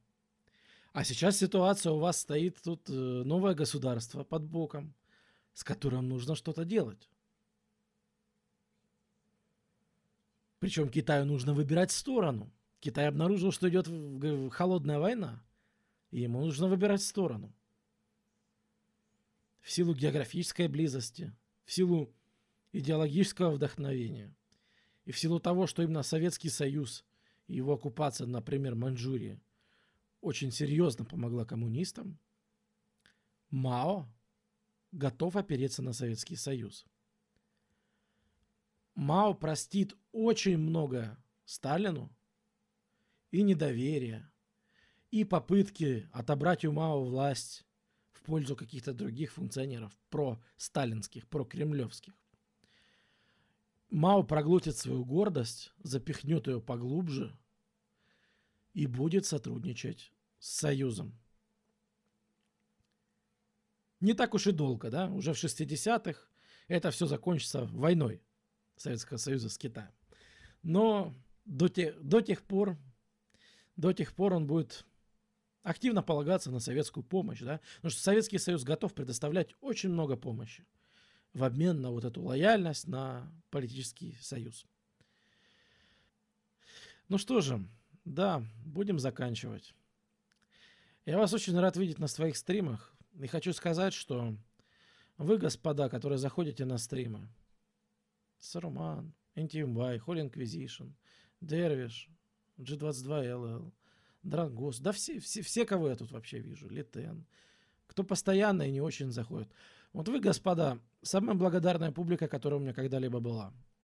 А сейчас ситуация у вас стоит тут э, новое государство под боком, с которым нужно что-то делать. Причем Китаю нужно выбирать сторону. Китай обнаружил, что идет холодная война, и ему нужно выбирать сторону в силу географической близости, в силу идеологического вдохновения и в силу того, что именно Советский Союз и его оккупация, например, Маньчжурии, очень серьезно помогла коммунистам, Мао готов опереться на Советский Союз. Мао простит очень много Сталину и недоверие, и попытки отобрать у Мао власть в пользу каких-то других функционеров, про-сталинских, про-кремлевских. Мао проглотит свою гордость, запихнет ее поглубже и будет сотрудничать с Союзом. Не так уж и долго, да? Уже в 60-х это все закончится войной Советского Союза с Китаем. Но до, те, до тех пор, до тех пор он будет активно полагаться на советскую помощь, да, потому что Советский Союз готов предоставлять очень много помощи в обмен на вот эту лояльность на политический союз. Ну что же, да, будем заканчивать. Я вас очень рад видеть на своих стримах. И хочу сказать, что вы, господа, которые заходите на стримы, Саруман, NTMY, Holy Inquisition, Dervish, G22LL, Дрангос, да все, все, все, кого я тут вообще вижу, Литен, кто постоянно и не очень заходит. Вот вы, господа, самая благодарная публика, которая у меня когда-либо была.